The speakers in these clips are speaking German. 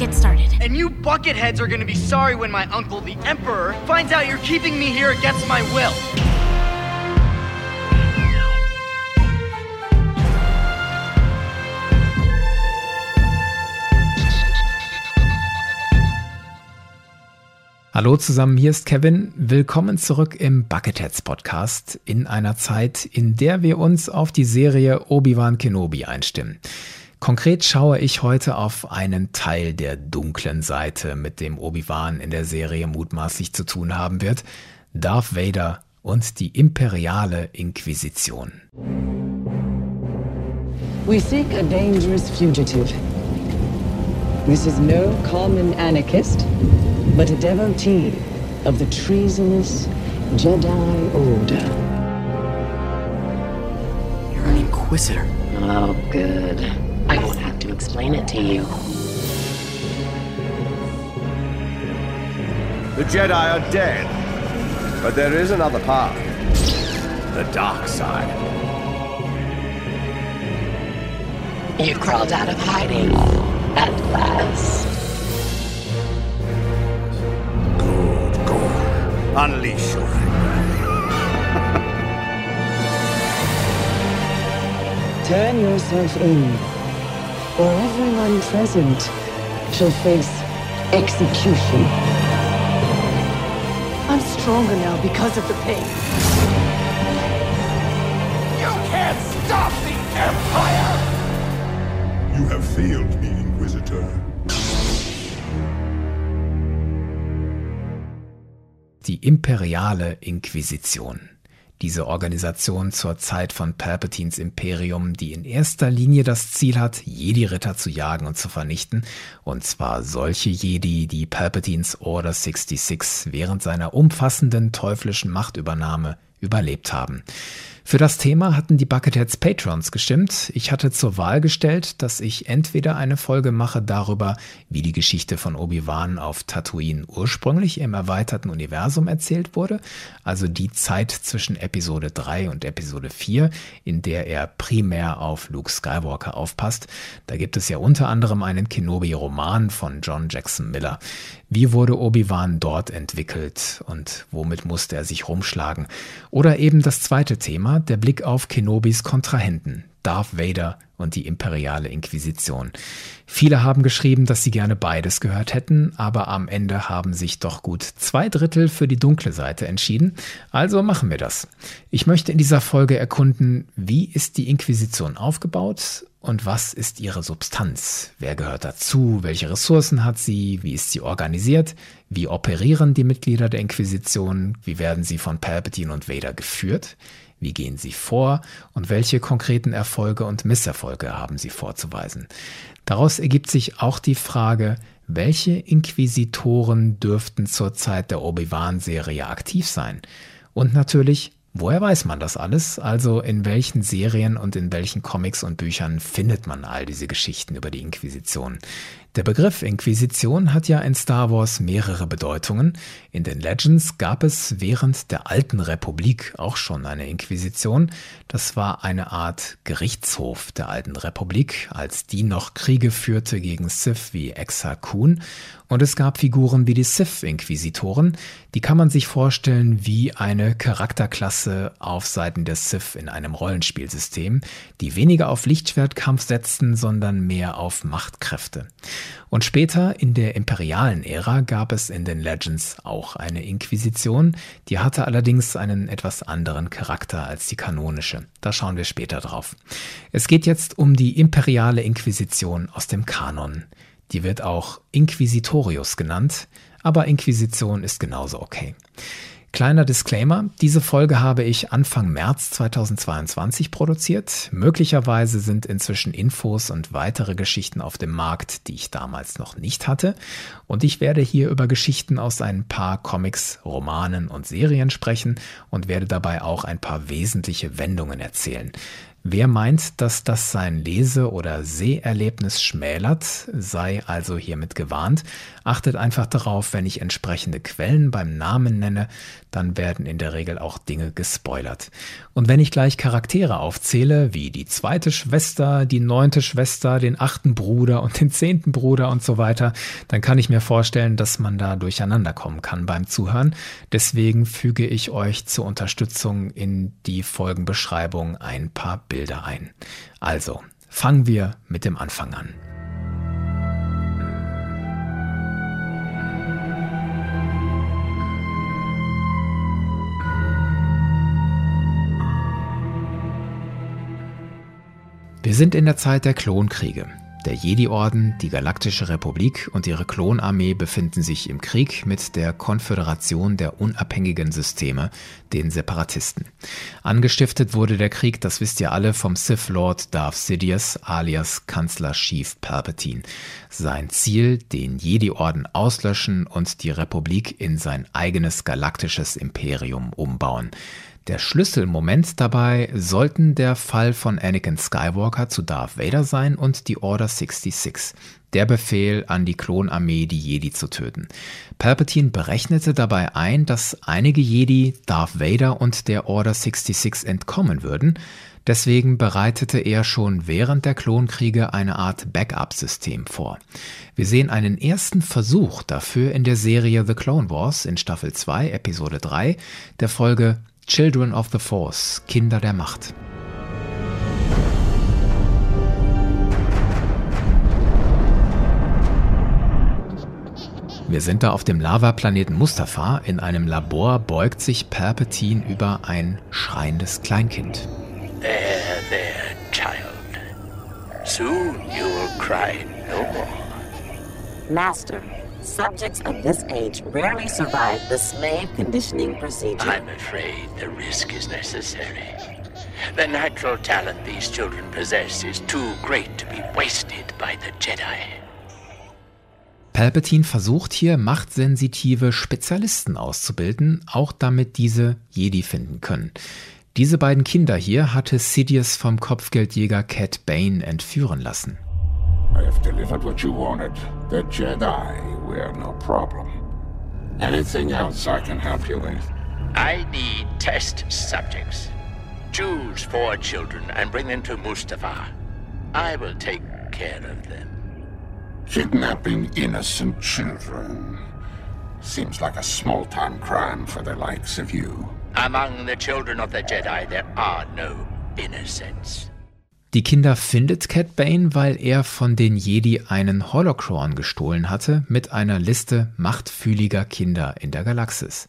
get started. And you bucketheads are gonna be sorry when my uncle, the Emperor, finds out you're keeping me here against my will. Hallo zusammen, hier ist Kevin. Willkommen zurück im Bucketheads Podcast in einer Zeit, in der wir uns auf die Serie Obi-Wan Kenobi einstimmen. Konkret schaue ich heute auf einen Teil der dunklen Seite, mit dem Obi-Wan in der Serie mutmaßlich zu tun haben wird, Darth Vader und die imperiale Inquisition. We seek a dangerous fugitive. This is no common anarchist. but a devotee of the treasonous Jedi Order. You're an Inquisitor. Oh, good. I won't have to explain it to you. The Jedi are dead, but there is another path. The dark side. You crawled out of hiding. At last. Unleash your anger. Turn yourself in, or everyone present shall face execution. I'm stronger now because of the pain. You can't stop the Empire! You have failed me, Inquisitor. die imperiale Inquisition. Diese Organisation zur Zeit von Palpatines Imperium, die in erster Linie das Ziel hat, Jedi-Ritter zu jagen und zu vernichten, und zwar solche Jedi, die Palpatines Order 66 während seiner umfassenden teuflischen Machtübernahme überlebt haben. Für das Thema hatten die Bucketheads Patrons gestimmt. Ich hatte zur Wahl gestellt, dass ich entweder eine Folge mache darüber, wie die Geschichte von Obi-Wan auf Tatooine ursprünglich im erweiterten Universum erzählt wurde, also die Zeit zwischen Episode 3 und Episode 4, in der er primär auf Luke Skywalker aufpasst. Da gibt es ja unter anderem einen Kenobi-Roman von John Jackson Miller. Wie wurde Obi-Wan dort entwickelt und womit musste er sich rumschlagen? Oder eben das zweite Thema, der Blick auf Kenobis Kontrahenten, Darth Vader und die imperiale Inquisition. Viele haben geschrieben, dass sie gerne beides gehört hätten, aber am Ende haben sich doch gut zwei Drittel für die dunkle Seite entschieden. Also machen wir das. Ich möchte in dieser Folge erkunden, wie ist die Inquisition aufgebaut und was ist ihre Substanz? Wer gehört dazu? Welche Ressourcen hat sie? Wie ist sie organisiert? Wie operieren die Mitglieder der Inquisition? Wie werden sie von Palpatine und Vader geführt? Wie gehen sie vor und welche konkreten Erfolge und Misserfolge haben sie vorzuweisen? Daraus ergibt sich auch die Frage, welche Inquisitoren dürften zur Zeit der Obi-Wan-Serie aktiv sein? Und natürlich, Woher weiß man das alles? Also in welchen Serien und in welchen Comics und Büchern findet man all diese Geschichten über die Inquisition? Der Begriff Inquisition hat ja in Star Wars mehrere Bedeutungen. In den Legends gab es während der alten Republik auch schon eine Inquisition. Das war eine Art Gerichtshof der alten Republik, als die noch Kriege führte gegen Sith wie Exa Kun. Und es gab Figuren wie die Sith-Inquisitoren. Die kann man sich vorstellen wie eine Charakterklasse auf Seiten der Sith in einem Rollenspielsystem, die weniger auf Lichtschwertkampf setzten, sondern mehr auf Machtkräfte. Und später in der imperialen Ära gab es in den Legends auch eine Inquisition, die hatte allerdings einen etwas anderen Charakter als die kanonische. Da schauen wir später drauf. Es geht jetzt um die imperiale Inquisition aus dem Kanon. Die wird auch Inquisitorius genannt, aber Inquisition ist genauso okay. Kleiner Disclaimer, diese Folge habe ich Anfang März 2022 produziert. Möglicherweise sind inzwischen Infos und weitere Geschichten auf dem Markt, die ich damals noch nicht hatte. Und ich werde hier über Geschichten aus ein paar Comics, Romanen und Serien sprechen und werde dabei auch ein paar wesentliche Wendungen erzählen. Wer meint, dass das sein Lese- oder Seherlebnis schmälert, sei also hiermit gewarnt. Achtet einfach darauf, wenn ich entsprechende Quellen beim Namen nenne, dann werden in der Regel auch Dinge gespoilert. Und wenn ich gleich Charaktere aufzähle, wie die zweite Schwester, die neunte Schwester, den achten Bruder und den zehnten Bruder und so weiter, dann kann ich mir vorstellen, dass man da durcheinander kommen kann beim Zuhören. Deswegen füge ich euch zur Unterstützung in die Folgenbeschreibung ein paar Bilder ein. Also, fangen wir mit dem Anfang an. Wir sind in der Zeit der Klonkriege. Der Jedi-Orden, die Galaktische Republik und ihre Klonarmee befinden sich im Krieg mit der Konföderation der unabhängigen Systeme, den Separatisten. Angestiftet wurde der Krieg, das wisst ihr alle, vom Sith Lord Darth Sidious alias Kanzler Chief Palpatine. Sein Ziel, den Jedi-Orden auslöschen und die Republik in sein eigenes galaktisches Imperium umbauen. Der Schlüsselmoment dabei sollten der Fall von Anakin Skywalker zu Darth Vader sein und die Order 66, der Befehl an die Klonarmee, die Jedi zu töten. Palpatine berechnete dabei ein, dass einige Jedi Darth Vader und der Order 66 entkommen würden, Deswegen bereitete er schon während der Klonkriege eine Art Backup-System vor. Wir sehen einen ersten Versuch dafür in der Serie The Clone Wars in Staffel 2, Episode 3, der Folge Children of the Force, Kinder der Macht. Wir sind da auf dem Lavaplaneten Mustafa. In einem Labor beugt sich Palpatine über ein schreiendes Kleinkind. There, there, child. Soon you'll cry no more. Master, Subjects of this age rarely survive the slave conditioning procedure. I'm afraid the risk is necessary. The natural talent these children possess is too great to be wasted by the Jedi. Palpatine versucht hier machtsensitive Spezialisten auszubilden, auch damit diese Jedi finden können. Diese beiden Kinder hier hatte Sidious vom Kopfgeldjäger Cat Bane entführen lassen. I have delivered what you wanted. The Jedi were no problem. Anything else I can help you with? I need test subjects. Choose four children and bring them to Mustafa. I will take care of them. Kidnapping innocent children. Seems like a small-time crime for the likes of you. Among the children of the Jedi, there are no innocents. Die Kinder findet Cat Bane, weil er von den Jedi einen Holocron gestohlen hatte mit einer Liste machtfühliger Kinder in der Galaxis.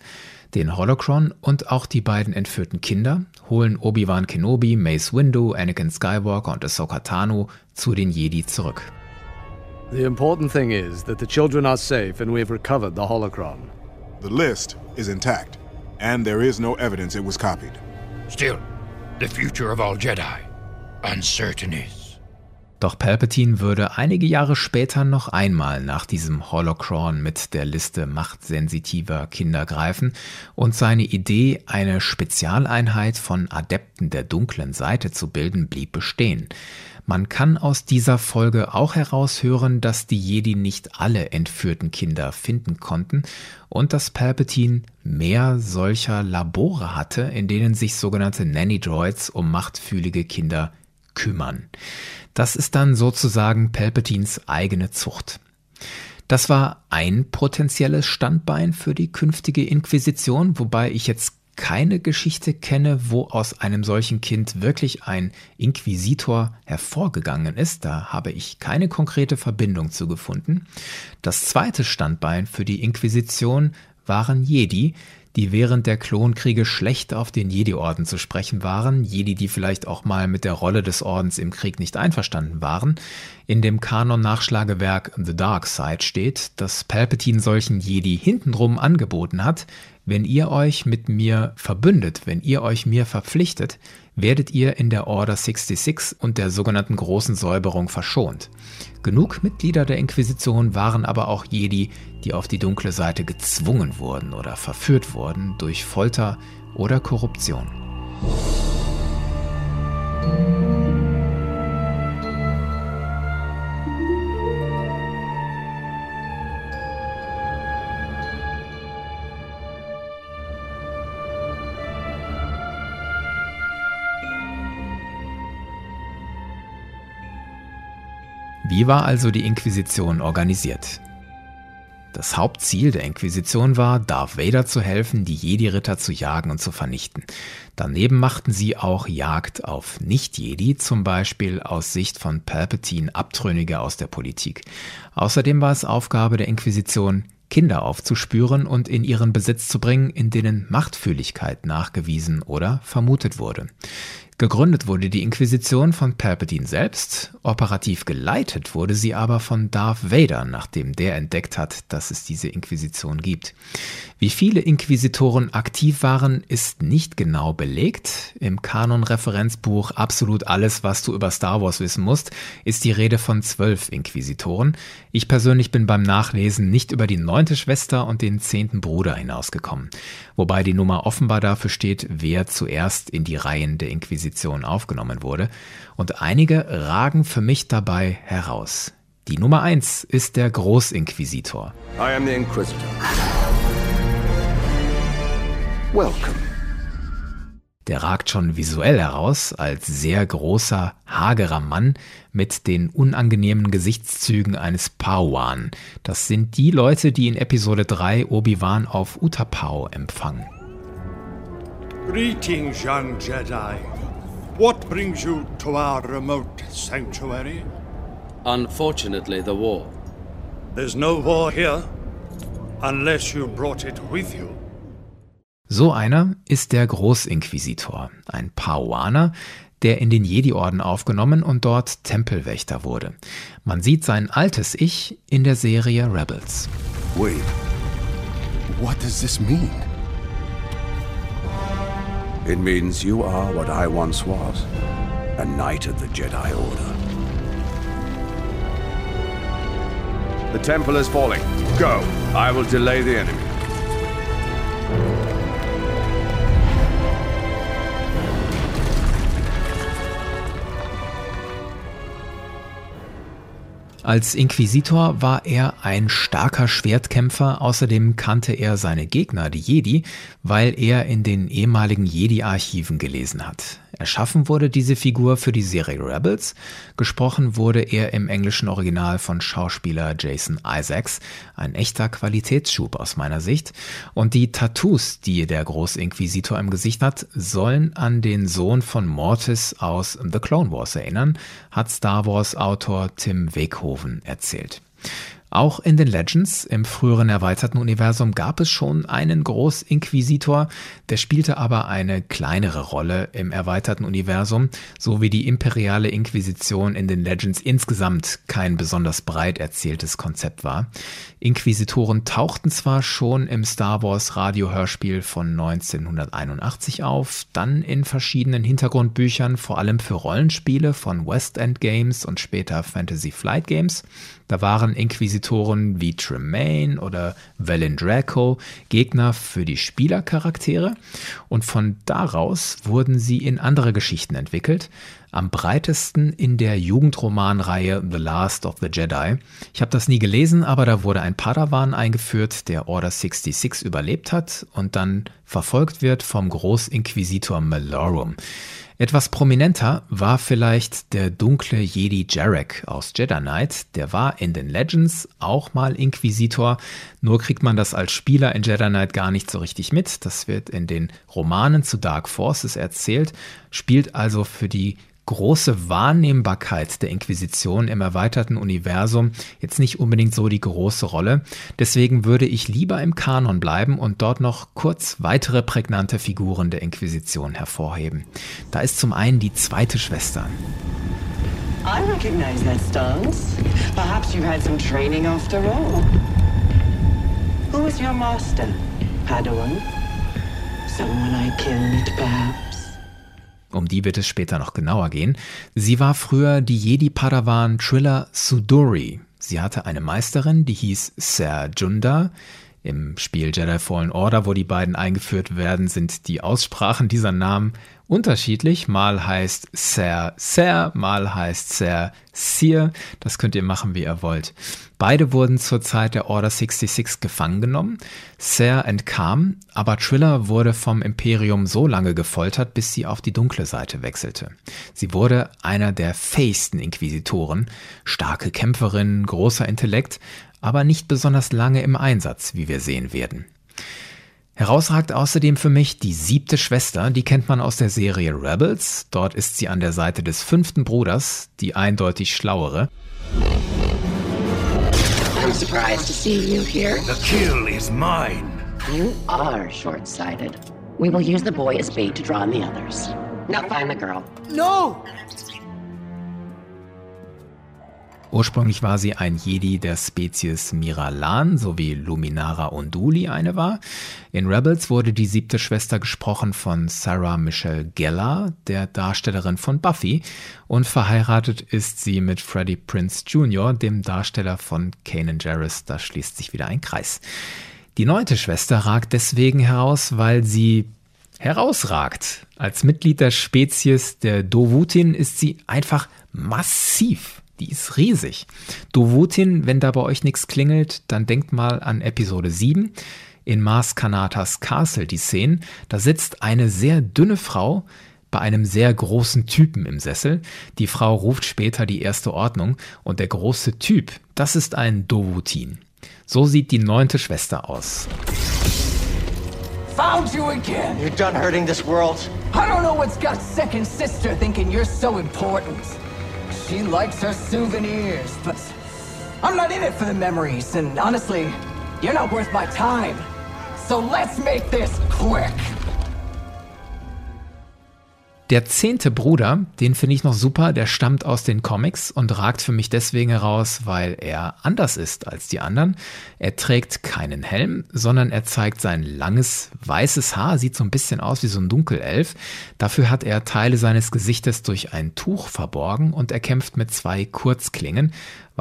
Den Holocron und auch die beiden entführten Kinder holen Obi-Wan Kenobi, Mace Windu, Anakin Skywalker und Ahsoka Tano zu den Jedi zurück. The important thing is that the children are safe and we've recovered the holocron. The list is intact, and there is no evidence it was copied. Still, the future of all Jedi uncertain is. Doch Palpatine würde einige Jahre später noch einmal nach diesem Holocron mit der Liste machtsensitiver Kinder greifen und seine Idee, eine Spezialeinheit von Adepten der dunklen Seite zu bilden, blieb bestehen. Man kann aus dieser Folge auch heraushören, dass die Jedi nicht alle entführten Kinder finden konnten und dass Palpatine mehr solcher Labore hatte, in denen sich sogenannte Nanny-Droids um machtfühlige Kinder kümmern. Das ist dann sozusagen Palpatines eigene Zucht. Das war ein potenzielles Standbein für die künftige Inquisition, wobei ich jetzt keine Geschichte kenne, wo aus einem solchen Kind wirklich ein Inquisitor hervorgegangen ist. Da habe ich keine konkrete Verbindung zu gefunden. Das zweite Standbein für die Inquisition waren Jedi, die während der Klonkriege schlecht auf den Jedi-Orden zu sprechen waren, Jedi, die vielleicht auch mal mit der Rolle des Ordens im Krieg nicht einverstanden waren. In dem Kanon-Nachschlagewerk The Dark Side steht, dass Palpatine solchen Jedi hintenrum angeboten hat, wenn ihr euch mit mir verbündet, wenn ihr euch mir verpflichtet, werdet ihr in der Order 66 und der sogenannten großen Säuberung verschont. Genug Mitglieder der Inquisition waren aber auch Jedi, die auf die dunkle Seite gezwungen wurden oder verführt wurden durch Folter oder Korruption. Wie war also die Inquisition organisiert? Das Hauptziel der Inquisition war, Darth Vader zu helfen, die Jedi-Ritter zu jagen und zu vernichten. Daneben machten sie auch Jagd auf Nicht-Jedi, zum Beispiel aus Sicht von Palpatine Abtrünnige aus der Politik. Außerdem war es Aufgabe der Inquisition, Kinder aufzuspüren und in ihren Besitz zu bringen, in denen Machtfühligkeit nachgewiesen oder vermutet wurde. Gegründet wurde die Inquisition von Palpatine selbst, operativ geleitet wurde sie aber von Darth Vader, nachdem der entdeckt hat, dass es diese Inquisition gibt. Wie viele Inquisitoren aktiv waren, ist nicht genau belegt. Im Kanon-Referenzbuch Absolut alles, was du über Star Wars wissen musst, ist die Rede von zwölf Inquisitoren. Ich persönlich bin beim Nachlesen nicht über die neunte Schwester und den zehnten Bruder hinausgekommen, wobei die Nummer offenbar dafür steht, wer zuerst in die Reihen der Inquisition Position aufgenommen wurde, und einige ragen für mich dabei heraus. Die Nummer 1 ist der Großinquisitor. I am the Inquisitor. Welcome. Der ragt schon visuell heraus als sehr großer, hagerer Mann mit den unangenehmen Gesichtszügen eines Padawan. Das sind die Leute, die in Episode 3 Obi-Wan auf Utapau empfangen. Greetings, young Jedi. What brings you to our remote sanctuary? Unfortunately, the war. There's no war here, unless you brought it with you. So einer ist der Großinquisitor, ein Pauaner, der in den Jedi-Orden aufgenommen und dort Tempelwächter wurde. Man sieht sein altes Ich in der Serie Rebels. Wait, what does this mean? It means you are what I once was a knight of the Jedi Order. The temple is falling. Go. I will delay the enemy. Als Inquisitor war er ein starker Schwertkämpfer, außerdem kannte er seine Gegner, die Jedi, weil er in den ehemaligen Jedi-Archiven gelesen hat. Erschaffen wurde diese Figur für die Serie Rebels, gesprochen wurde er im englischen Original von Schauspieler Jason Isaacs, ein echter Qualitätsschub aus meiner Sicht, und die Tattoos, die der Großinquisitor im Gesicht hat, sollen an den Sohn von Mortis aus The Clone Wars erinnern, hat Star Wars Autor Tim Weghoven erzählt. Auch in den Legends im früheren erweiterten Universum gab es schon einen Großinquisitor, der spielte aber eine kleinere Rolle im erweiterten Universum, so wie die imperiale Inquisition in den Legends insgesamt kein besonders breit erzähltes Konzept war. Inquisitoren tauchten zwar schon im Star Wars Radiohörspiel von 1981 auf, dann in verschiedenen Hintergrundbüchern, vor allem für Rollenspiele von West End Games und später Fantasy Flight Games. Da waren Inquisitoren wie Tremaine oder Valen Draco Gegner für die Spielercharaktere und von daraus wurden sie in andere Geschichten entwickelt, am breitesten in der Jugendromanreihe The Last of the Jedi. Ich habe das nie gelesen, aber da wurde ein Padawan eingeführt, der Order 66 überlebt hat und dann verfolgt wird vom Großinquisitor Malorum. Etwas prominenter war vielleicht der dunkle Jedi Jarek aus Jedi Knight. Der war in den Legends auch mal Inquisitor, nur kriegt man das als Spieler in Jedi Knight gar nicht so richtig mit. Das wird in den Romanen zu Dark Forces erzählt, spielt also für die große Wahrnehmbarkeit der Inquisition im erweiterten Universum jetzt nicht unbedingt so die große Rolle. Deswegen würde ich lieber im Kanon bleiben und dort noch kurz weitere prägnante Figuren der Inquisition hervorheben. Da ist zum einen die zweite Schwester. I recognize that stance. Perhaps you've had some training after all. Who is your master, Padawan? Someone I killed, perhaps? Um die wird es später noch genauer gehen. Sie war früher die Jedi-Padawan Trilla Sudori. Sie hatte eine Meisterin, die hieß Ser Junda. Im Spiel Jedi Fallen Order, wo die beiden eingeführt werden, sind die Aussprachen dieser Namen unterschiedlich. Mal heißt Ser Ser, mal heißt Ser Sir. Das könnt ihr machen, wie ihr wollt. Beide wurden zur Zeit der Order 66 gefangen genommen. Ser entkam, aber Triller wurde vom Imperium so lange gefoltert, bis sie auf die dunkle Seite wechselte. Sie wurde einer der fähigsten Inquisitoren, starke Kämpferin, großer Intellekt, aber nicht besonders lange im Einsatz, wie wir sehen werden. Herausragt außerdem für mich die siebte Schwester, die kennt man aus der Serie Rebels. Dort ist sie an der Seite des fünften Bruders, die eindeutig schlauere. I'm surprised to see you here. The kill is mine. You are short-sighted. We will use the boy as bait to draw in the others. Now find the girl. No! Ursprünglich war sie ein Jedi der Spezies Miralan, so wie Luminara Unduli eine war. In Rebels wurde die siebte Schwester gesprochen von Sarah Michelle Gellar, der Darstellerin von Buffy, und verheiratet ist sie mit Freddie Prince Jr., dem Darsteller von Kanan Jarrus. Da schließt sich wieder ein Kreis. Die neunte Schwester ragt deswegen heraus, weil sie herausragt. Als Mitglied der Spezies der Dovhutin ist sie einfach massiv die ist riesig. Dovutin, wenn da bei euch nichts klingelt, dann denkt mal an Episode 7. In Mars Kanatas Castle die Szene. Da sitzt eine sehr dünne Frau bei einem sehr großen Typen im Sessel. Die Frau ruft später die erste Ordnung und der große Typ, das ist ein Dovutin. So sieht die neunte Schwester aus. Found you again. You're done hurting this world. I don't know what's got second sister thinking you're so important. She likes her souvenirs, but I'm not in it for the memories, and honestly, you're not worth my time. So let's make this quick. Der zehnte Bruder, den finde ich noch super, der stammt aus den Comics und ragt für mich deswegen heraus, weil er anders ist als die anderen. Er trägt keinen Helm, sondern er zeigt sein langes weißes Haar, sieht so ein bisschen aus wie so ein Dunkelelf. Dafür hat er Teile seines Gesichtes durch ein Tuch verborgen und er kämpft mit zwei Kurzklingen,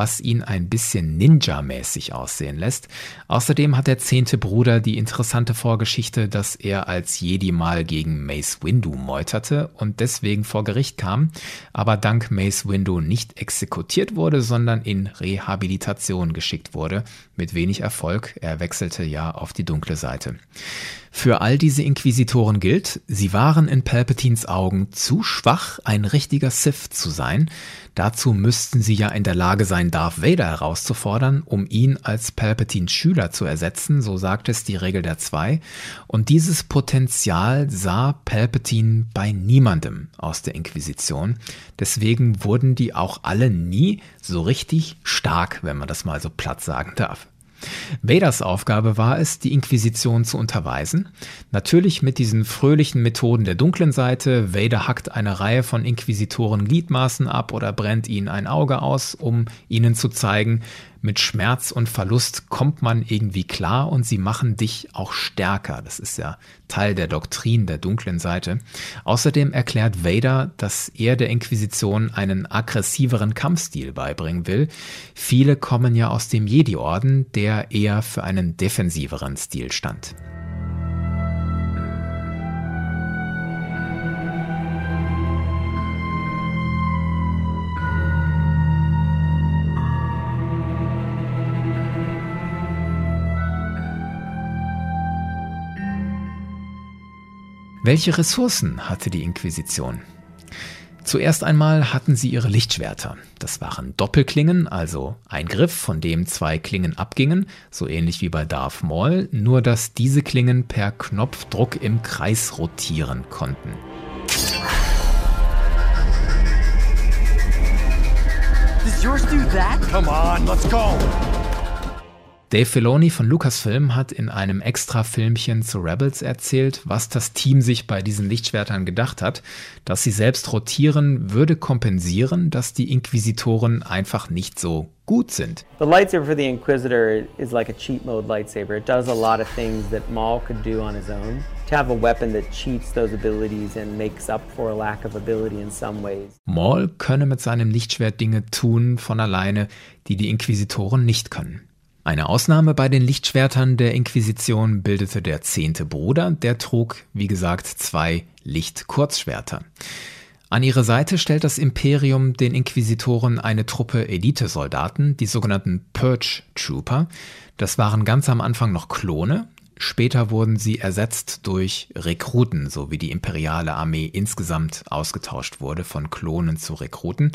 was ihn ein bisschen Ninja-mäßig aussehen lässt. Außerdem hat der zehnte Bruder die interessante Vorgeschichte, dass er als Jedi mal gegen Mace Windu meuterte und deswegen vor Gericht kam, aber dank Mace Windu nicht exekutiert wurde, sondern in Rehabilitation geschickt wurde, mit wenig Erfolg. Er wechselte ja auf die dunkle Seite. Für all diese Inquisitoren gilt, sie waren in Palpatines Augen zu schwach, ein richtiger Sith zu sein. Dazu müssten sie ja in der Lage sein, Darth Vader herauszufordern, um ihn als Palpatines Schüler zu ersetzen, so sagt es die Regel der Zwei. Und dieses Potenzial sah Palpatine bei niemandem aus der Inquisition. Deswegen wurden die auch alle nie so richtig stark, wenn man das mal so platt sagen darf. Vaders Aufgabe war es, die Inquisition zu unterweisen. Natürlich mit diesen fröhlichen Methoden der dunklen Seite. Vader hackt eine Reihe von Inquisitoren Gliedmaßen ab oder brennt ihnen ein Auge aus, um ihnen zu zeigen, mit Schmerz und Verlust kommt man irgendwie klar und sie machen dich auch stärker. Das ist ja Teil der Doktrin der dunklen Seite. Außerdem erklärt Vader, dass er der Inquisition einen aggressiveren Kampfstil beibringen will. Viele kommen ja aus dem Jedi-Orden, der eher für einen defensiveren Stil stand. Welche Ressourcen hatte die Inquisition? Zuerst einmal hatten sie ihre Lichtschwerter. Das waren Doppelklingen, also ein Griff, von dem zwei Klingen abgingen, so ähnlich wie bei Darth Maul, nur dass diese Klingen per Knopfdruck im Kreis rotieren konnten. Does yours do that? Come on, let's go! Dave Filoni von Lucasfilm hat in einem extra Filmchen zu Rebels erzählt, was das Team sich bei diesen Lichtschwertern gedacht hat. Dass sie selbst rotieren, würde kompensieren, dass die Inquisitoren einfach nicht so gut sind. The lightsaber for the Inquisitor is like a cheat mode lightsaber. It does a lot of things that Maul could do on his own. To have a weapon that cheats those abilities and makes up for a lack of ability in some ways. Maul könne mit seinem Lichtschwert Dinge tun von alleine, die die Inquisitoren nicht können. Eine Ausnahme bei den Lichtschwertern der Inquisition bildete der zehnte Bruder, der trug, wie gesagt, zwei Lichtkurzschwerter. An ihre Seite stellt das Imperium den Inquisitoren eine Truppe Elitesoldaten, die sogenannten Purge Trooper. Das waren ganz am Anfang noch Klone, Später wurden sie ersetzt durch Rekruten, so wie die imperiale Armee insgesamt ausgetauscht wurde von Klonen zu Rekruten.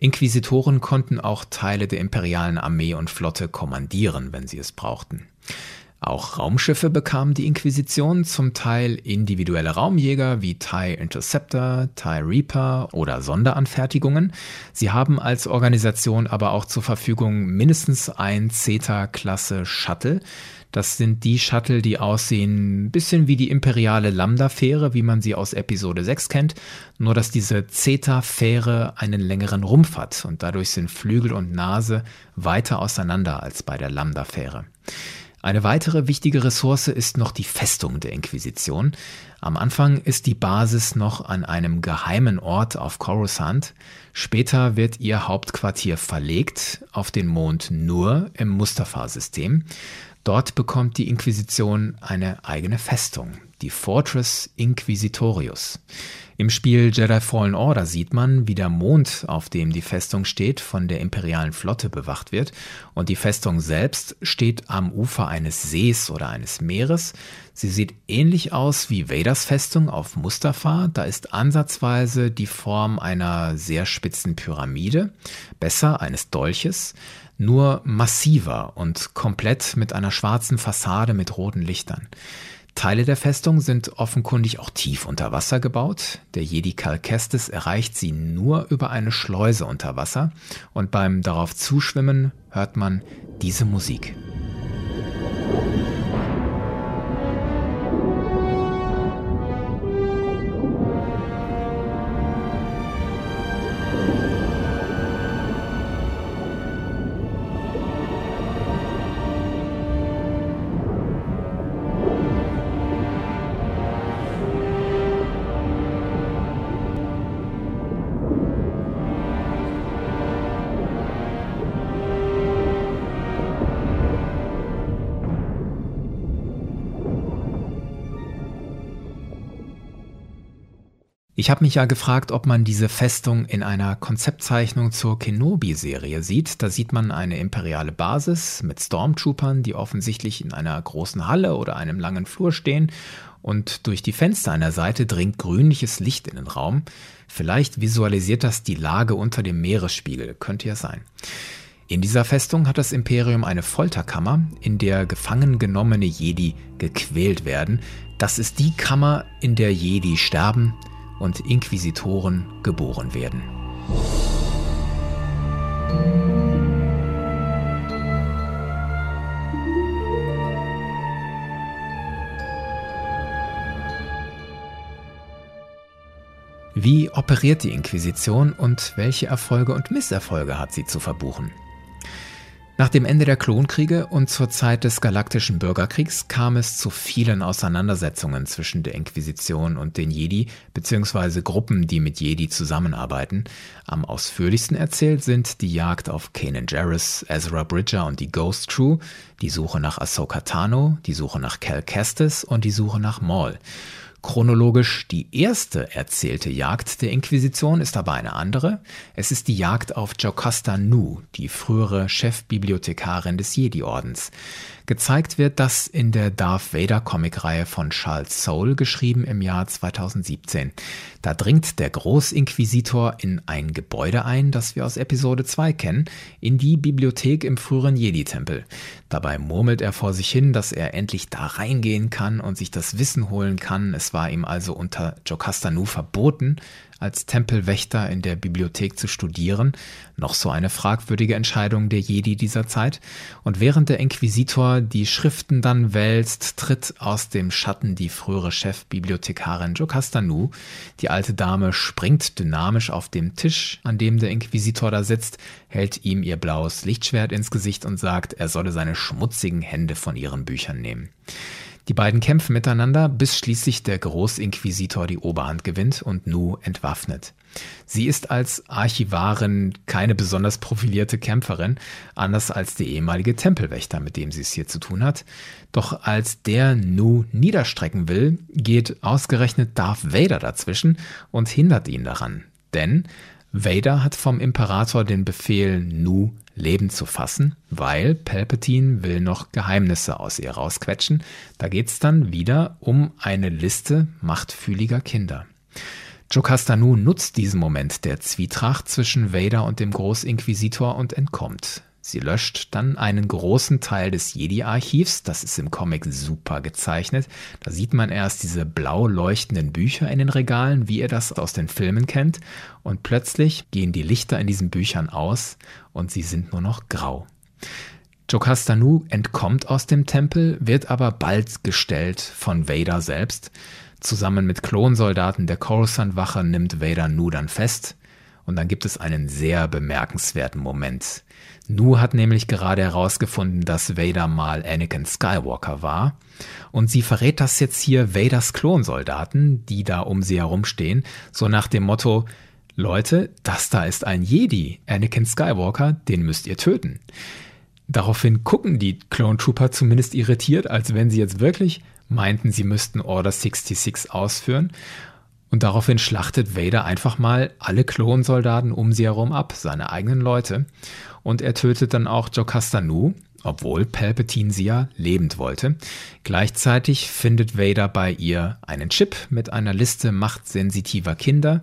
Inquisitoren konnten auch Teile der imperialen Armee und Flotte kommandieren, wenn sie es brauchten. Auch Raumschiffe bekam die Inquisition, zum Teil individuelle Raumjäger wie TIE Interceptor, TIE Reaper oder Sonderanfertigungen. Sie haben als Organisation aber auch zur Verfügung mindestens ein Zeta-Klasse Shuttle. Das sind die Shuttle, die aussehen ein bisschen wie die imperiale Lambda-Fähre, wie man sie aus Episode 6 kennt, nur dass diese Zeta-Fähre einen längeren Rumpf hat und dadurch sind Flügel und Nase weiter auseinander als bei der Lambda-Fähre. Eine weitere wichtige Ressource ist noch die Festung der Inquisition. Am Anfang ist die Basis noch an einem geheimen Ort auf Coruscant. Später wird ihr Hauptquartier verlegt auf den Mond Nur im Mustafa-System. Dort bekommt die Inquisition eine eigene Festung, die Fortress Inquisitorius. Im Spiel Jedi Fallen Order sieht man, wie der Mond, auf dem die Festung steht, von der imperialen Flotte bewacht wird und die Festung selbst steht am Ufer eines Sees oder eines Meeres. Sie sieht ähnlich aus wie Vaders Festung auf Mustafa, da ist ansatzweise die Form einer sehr spitzen Pyramide, besser eines Dolches, nur massiver und komplett mit einer schwarzen Fassade mit roten Lichtern. Teile der Festung sind offenkundig auch tief unter Wasser gebaut. Der Jedi Cal Kestis erreicht sie nur über eine Schleuse unter Wasser und beim darauf zuschwimmen hört man diese Musik. Ich habe mich ja gefragt, ob man diese Festung in einer Konzeptzeichnung zur Kenobi-Serie sieht. Da sieht man eine imperiale Basis mit Stormtroopern, die offensichtlich in einer großen Halle oder einem langen Flur stehen und durch die Fenster an der Seite dringt grünliches Licht in den Raum. Vielleicht visualisiert das die Lage unter dem Meeresspiegel, könnte ja sein. In dieser Festung hat das Imperium eine Folterkammer, in der gefangen genommene Jedi gequält werden. Das ist die Kammer, in der Jedi sterben, und Inquisitoren geboren werden. Wie operiert die Inquisition und welche Erfolge und Misserfolge hat sie zu verbuchen? Nach dem Ende der Klonkriege und zur Zeit des Galaktischen Bürgerkriegs kam es zu vielen Auseinandersetzungen zwischen der Inquisition und den Jedi bzw. Gruppen, die mit Jedi zusammenarbeiten. Am ausführlichsten erzählt sind die Jagd auf Kanan Jarrus, Ezra Bridger und die Ghost Crew, die Suche nach Ahsoka Tano, die Suche nach Cal Kestis und die Suche nach Maul. Chronologisch die erste erzählte Jagd der Inquisition ist aber eine andere. Es ist die Jagd auf Jocasta Nu, die frühere Chefbibliothekarin des Jedi-Ordens. Gezeigt wird das in der Darth Vader Comicreihe von Charles Soule, geschrieben im Jahr 2017. Da dringt der Großinquisitor in ein Gebäude ein, das wir aus Episode 2 kennen, in die Bibliothek im früheren Jedi-Tempel. Dabei murmelt er vor sich hin, dass er endlich da reingehen kann und sich das Wissen holen kann. Es war ihm also unter Jocasta Nu verboten, als Tempelwächter in der Bibliothek zu studieren, noch so eine fragwürdige Entscheidung der Jedi dieser Zeit. Und während der Inquisitor die Schriften dann wälzt, tritt aus dem Schatten die frühere Chefbibliothekarin Jocasta Nu. Die alte Dame springt dynamisch auf dem Tisch, an dem der Inquisitor da sitzt, hält ihm ihr blaues Lichtschwert ins Gesicht und sagt, er solle seine schmutzigen Hände von ihren Büchern nehmen. Die beiden kämpfen miteinander, bis schließlich der Großinquisitor die Oberhand gewinnt und Nu entwaffnet. Sie ist als Archivarin keine besonders profilierte Kämpferin, anders als der ehemalige Tempelwächter, mit dem sie es hier zu tun hat. Doch als der Nu niederstrecken will, geht ausgerechnet Darth Vader dazwischen und hindert ihn daran. Denn Vader hat vom Imperator den Befehl, Nu Leben zu fassen, weil Palpatine will noch Geheimnisse aus ihr rausquetschen. Da geht's dann wieder um eine Liste machtfühliger Kinder. Jocasta Nu nutzt diesen Moment der Zwietracht zwischen Vader und dem Großinquisitor und entkommt. Sie löscht dann einen großen Teil des Jedi-Archivs. Das ist im Comic super gezeichnet. Da sieht man erst diese blau leuchtenden Bücher in den Regalen, wie ihr das aus den Filmen kennt. Und plötzlich gehen die Lichter in diesen Büchern aus und sie sind nur noch grau. Jocasta Nu entkommt aus dem Tempel, wird aber bald gestellt von Vader selbst. Zusammen mit Klonsoldaten der Coruscant-Wache nimmt Vader Nu dann fest. Und dann gibt es einen sehr bemerkenswerten Moment. Nu hat nämlich gerade herausgefunden, dass Vader mal Anakin Skywalker war. Und sie verrät das jetzt hier Vaders Klonsoldaten, die da um sie herumstehen, so nach dem Motto, Leute, das da ist ein Jedi, Anakin Skywalker, den müsst ihr töten. Daraufhin gucken die Clone Trooper zumindest irritiert, als wenn sie jetzt wirklich meinten, sie müssten Order 66 ausführen. Und daraufhin schlachtet Vader einfach mal alle Klonsoldaten um sie herum ab, seine eigenen Leute. Und er tötet dann auch Jocasta Nu, obwohl Palpatine sie ja lebend wollte. Gleichzeitig findet Vader bei ihr einen Chip mit einer Liste machtsensitiver Kinder.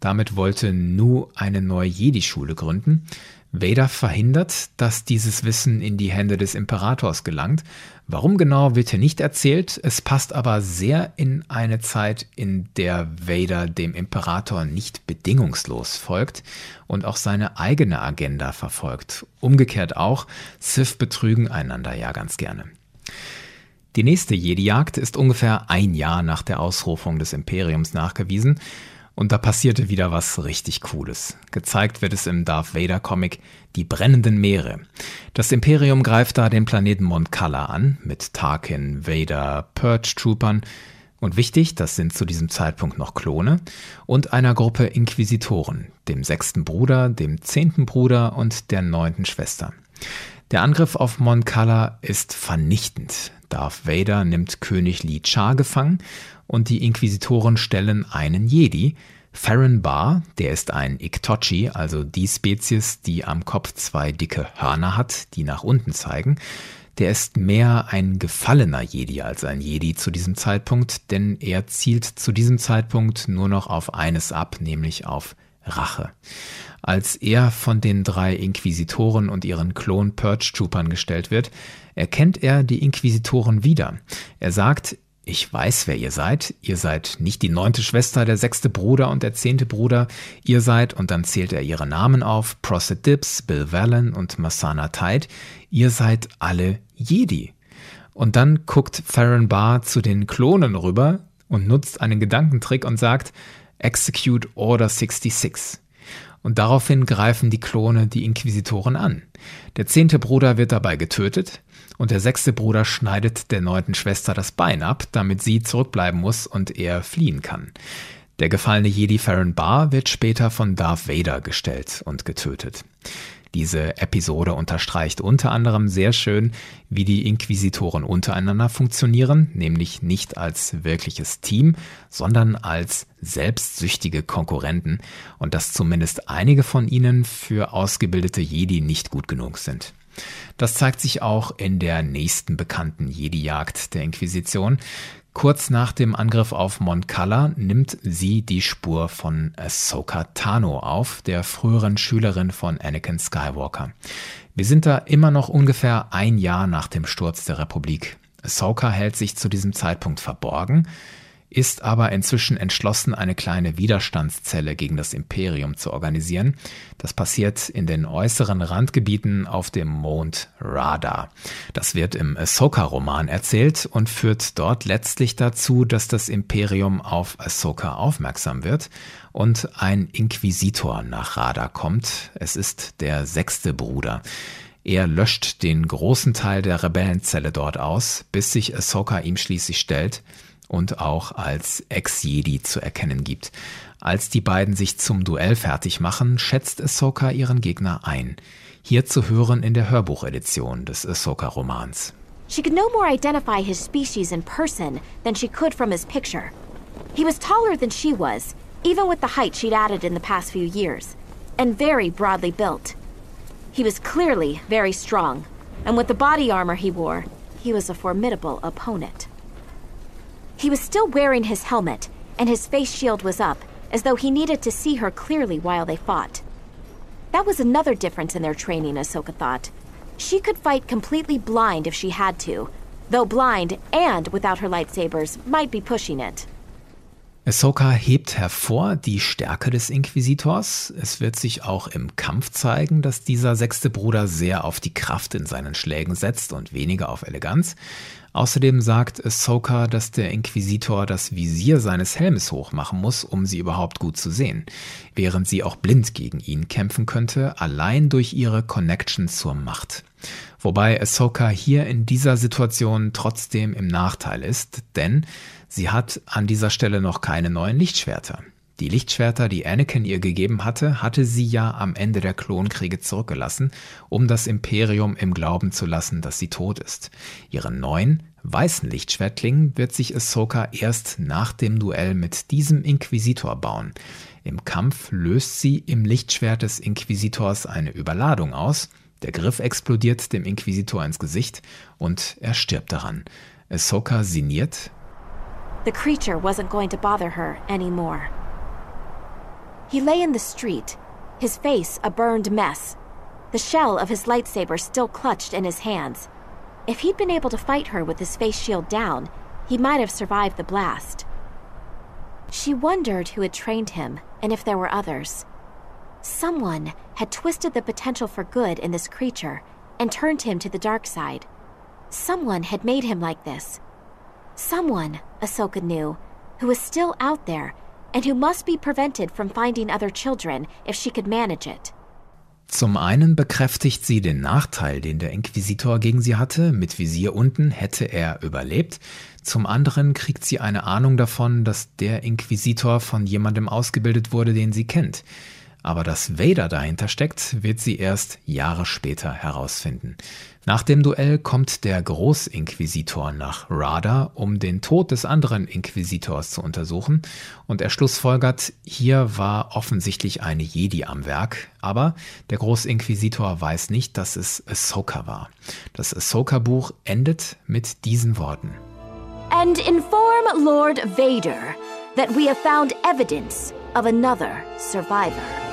Damit wollte Nu eine neue Jedi-Schule gründen. Vader verhindert, dass dieses Wissen in die Hände des Imperators gelangt. Warum genau wird hier nicht erzählt, es passt aber sehr in eine Zeit, in der Vader dem Imperator nicht bedingungslos folgt und auch seine eigene Agenda verfolgt. Umgekehrt auch, Sith betrügen einander ja ganz gerne. Die nächste Jedi-Jagd ist ungefähr ein Jahr nach der Ausrufung des Imperiums nachgewiesen und da passierte wieder was richtig Cooles. Gezeigt wird es im Darth Vader Comic Die brennenden Meere. Das Imperium greift da den Planeten Mon Cala an, mit Tarkin, Vader, Purge Troopern und wichtig, das sind zu diesem Zeitpunkt noch Klone und einer Gruppe Inquisitoren, dem sechsten Bruder, dem zehnten Bruder und der neunten Schwester. Der Angriff auf Mon Cala ist vernichtend. Darth Vader nimmt König Li Cha gefangen und die Inquisitoren stellen einen Jedi, Farron Bar, der ist ein Iktochi, also die Spezies, die am Kopf zwei dicke Hörner hat, die nach unten zeigen. Der ist mehr ein gefallener Jedi als ein Jedi zu diesem Zeitpunkt, denn er zielt zu diesem Zeitpunkt nur noch auf eines ab, nämlich auf Rache. Als er von den drei Inquisitoren und ihren Klon Purge Troopern gestellt wird, erkennt er die Inquisitoren wieder. Er sagt, ich weiß, wer ihr seid. Ihr seid nicht die neunte Schwester, der sechste Bruder und der zehnte Bruder. Ihr seid, und dann zählt er ihre Namen auf, Prosset Dibbs, Bill Valen und Masana Tide. Ihr seid alle Jedi. Und dann guckt Farron Barr zu den Klonen rüber und nutzt einen Gedankentrick und sagt, Execute Order 66. Und daraufhin greifen die Klone die Inquisitoren an. Der zehnte Bruder wird dabei getötet und der sechste Bruder schneidet der neunten Schwester das Bein ab, damit sie zurückbleiben muss und er fliehen kann. Der gefallene Jedi Farron Barr wird später von Darth Vader gestellt und getötet. Diese Episode unterstreicht unter anderem sehr schön, wie die Inquisitoren untereinander funktionieren, nämlich nicht als wirkliches Team, sondern als selbstsüchtige Konkurrenten und dass zumindest einige von ihnen für ausgebildete Jedi nicht gut genug sind. Das zeigt sich auch in der nächsten bekannten Jedi-Jagd der Inquisition. Kurz nach dem Angriff auf Mon Cala nimmt sie die Spur von Ahsoka Tano auf, der früheren Schülerin von Anakin Skywalker. Wir sind da immer noch ungefähr ein Jahr nach dem Sturz der Republik. Ahsoka hält sich zu diesem Zeitpunkt verborgen, ist aber inzwischen entschlossen, eine kleine Widerstandszelle gegen das Imperium zu organisieren. Das passiert in den äußeren Randgebieten auf dem Mond Rada. Das wird im Ahsoka-Roman erzählt und führt dort letztlich dazu, dass das Imperium auf Ahsoka aufmerksam wird und ein Inquisitor nach Rada kommt. Es ist der sechste Bruder. Er löscht den großen Teil der Rebellenzelle dort aus, bis sich Ahsoka ihm schließlich stellt und auch als Ex-Jedi zu erkennen gibt. Als die beiden sich zum Duell fertig machen, schätzt Ahsoka ihren Gegner ein. Hier zu hören in der Hörbuchedition des Ahsoka-Romans. She could no more identify his species in person than she could from his picture. He was taller than she was, even with the height she'd added in the past few years, and very broadly built. He was clearly very strong, and with the body armor he wore, he was a formidable opponent. He was still wearing his helmet, and his face shield was up, as though he needed to see her clearly while they fought. That was another difference in their training, Ahsoka thought. She could fight completely blind if she had to, though blind and without her lightsabers might be pushing it. Ahsoka hebt hervor die Stärke des Inquisitors. Es wird sich auch im Kampf zeigen, dass dieser sechste Bruder sehr auf die Kraft in seinen Schlägen setzt und weniger auf Eleganz. Außerdem sagt Ahsoka, dass der Inquisitor das Visier seines Helmes hochmachen muss, um sie überhaupt gut zu sehen, während sie auch blind gegen ihn kämpfen könnte, allein durch ihre Connection zur Macht. Wobei Ahsoka hier in dieser Situation trotzdem im Nachteil ist, denn Sie hat an dieser Stelle noch keine neuen Lichtschwerter. Die Lichtschwerter, die Anakin ihr gegeben hatte, hatte sie ja am Ende der Klonkriege zurückgelassen, um das Imperium im Glauben zu lassen, dass sie tot ist. Ihren neuen, weißen Lichtschwertling wird sich Ahsoka erst nach dem Duell mit diesem Inquisitor bauen. Im Kampf löst sie im Lichtschwert des Inquisitors eine Überladung aus, der Griff explodiert dem Inquisitor ins Gesicht und er stirbt daran. Ahsoka sinniert, The creature wasn't going to bother her anymore. He lay in the street, his face a burned mess, the shell of his lightsaber still clutched in his hands. If he'd been able to fight her with his face shield down, he might have survived the blast. She wondered who had trained him and if there were others. Someone had twisted the potential for good in this creature and turned him to the dark side. Someone had made him like this, Someone, Ahsoka knew, who was still out there and who must be prevented from finding other children if she could manage it. Zum einen bekräftigt sie den Nachteil, den der Inquisitor gegen sie hatte. Mit Visier unten hätte er überlebt. Zum anderen kriegt sie eine Ahnung davon, dass der Inquisitor von jemandem ausgebildet wurde, den sie kennt. Aber dass Vader dahinter steckt, wird sie erst Jahre später herausfinden. Nach dem Duell kommt der Großinquisitor nach Rada, um den Tod des anderen Inquisitors zu untersuchen, und er schlussfolgert, hier war offensichtlich eine Jedi am Werk, aber der Großinquisitor weiß nicht, dass es Ahsoka war. Das Ahsoka-Buch endet mit diesen Worten. And inform Lord Vader that we have found evidence of another survivor.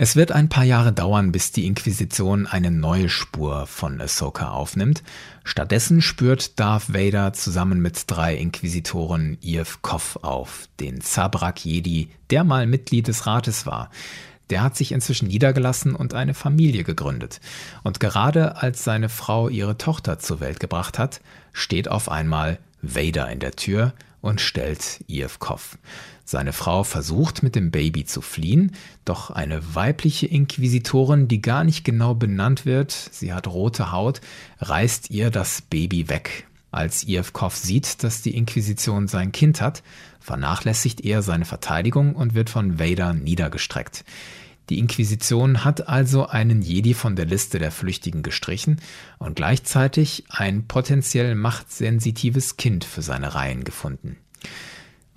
Es wird ein paar Jahre dauern, bis die Inquisition eine neue Spur von Ahsoka aufnimmt. Stattdessen spürt Darth Vader zusammen mit drei Inquisitoren Irv Koff auf, den Zabrak Jedi, der mal Mitglied des Rates war. Der hat sich inzwischen niedergelassen und eine Familie gegründet. Und gerade als seine Frau ihre Tochter zur Welt gebracht hat, steht auf einmal Vader in der Tür und stellt Irv Koff. Seine Frau versucht mit dem Baby zu fliehen, doch eine weibliche Inquisitorin, die gar nicht genau benannt wird, sie hat rote Haut, reißt ihr das Baby weg. Als Ievkov sieht, dass die Inquisition sein Kind hat, vernachlässigt er seine Verteidigung und wird von Vader niedergestreckt. Die Inquisition hat also einen Jedi von der Liste der Flüchtigen gestrichen und gleichzeitig ein potenziell machtsensitives Kind für seine Reihen gefunden.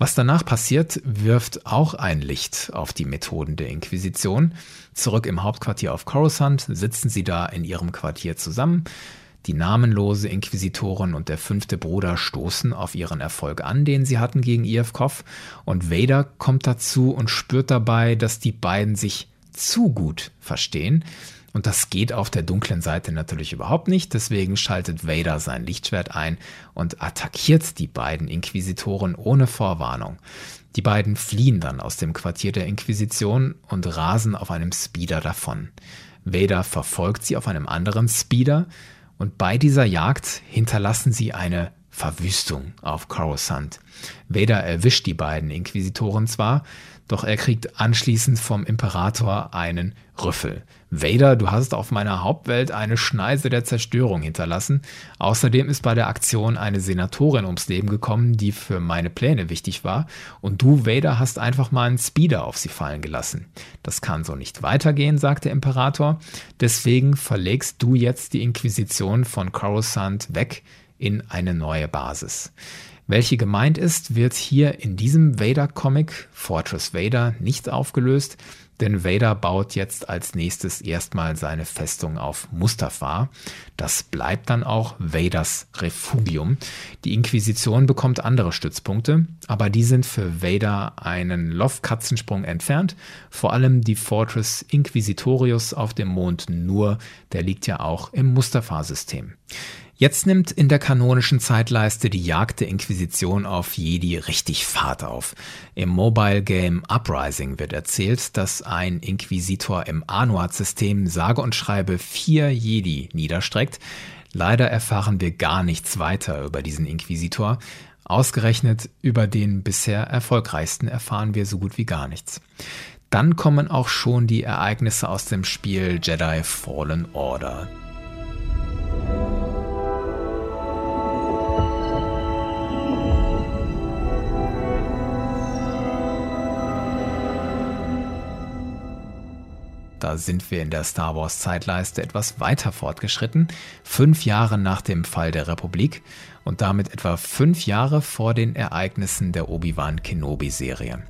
Was danach passiert, wirft auch ein Licht auf die Methoden der Inquisition. Zurück im Hauptquartier auf Coruscant sitzen sie da in ihrem Quartier zusammen. Die namenlose Inquisitorin und der fünfte Bruder stoßen auf ihren Erfolg an, den sie hatten gegen Ievkov, und Vader kommt dazu und spürt dabei, dass die beiden sich zu gut verstehen und das geht auf der dunklen Seite natürlich überhaupt nicht. Deswegen schaltet Vader sein Lichtschwert ein und attackiert die beiden Inquisitoren ohne Vorwarnung. Die beiden fliehen dann aus dem Quartier der Inquisition und rasen auf einem Speeder davon. Vader verfolgt sie auf einem anderen Speeder und bei dieser Jagd hinterlassen sie eine Verwüstung auf Coruscant. Vader erwischt die beiden Inquisitoren zwar, doch er kriegt anschließend vom Imperator einen Rüffel. Vader, du hast auf meiner Hauptwelt eine Schneise der Zerstörung hinterlassen. Außerdem ist bei der Aktion eine Senatorin ums Leben gekommen, die für meine Pläne wichtig war. Und du, Vader, hast einfach mal einen Speeder auf sie fallen gelassen. Das kann so nicht weitergehen, sagt der Imperator. Deswegen verlegst du jetzt die Inquisition von Coruscant weg in eine neue Basis. Welche gemeint ist, wird hier in diesem Vader-Comic Fortress Vader nicht aufgelöst, denn Vader baut jetzt als nächstes erstmal seine Festung auf Mustafar. Das bleibt dann auch Vaders Refugium. Die Inquisition bekommt andere Stützpunkte, aber die sind für Vader einen Loft-Katzensprung entfernt. Vor allem die Fortress Inquisitorius auf dem Mond Nur, der liegt ja auch im Mustafar-System. Jetzt nimmt in der kanonischen Zeitleiste die Jagd der Inquisition auf Jedi richtig Fahrt auf. Im Mobile Game Uprising wird erzählt, dass ein Inquisitor im Anuat-System sage und schreibe vier Jedi niederstreckt. Leider erfahren wir gar nichts weiter über diesen Inquisitor. Ausgerechnet über den bisher erfolgreichsten erfahren wir so gut wie gar nichts. Dann kommen auch schon die Ereignisse aus dem Spiel Jedi Fallen Order. Da sind wir in der Star Wars Zeitleiste etwas weiter fortgeschritten, fünf Jahre nach dem Fall der Republik und damit etwa fünf Jahre vor den Ereignissen der Obi-Wan Kenobi-Serie.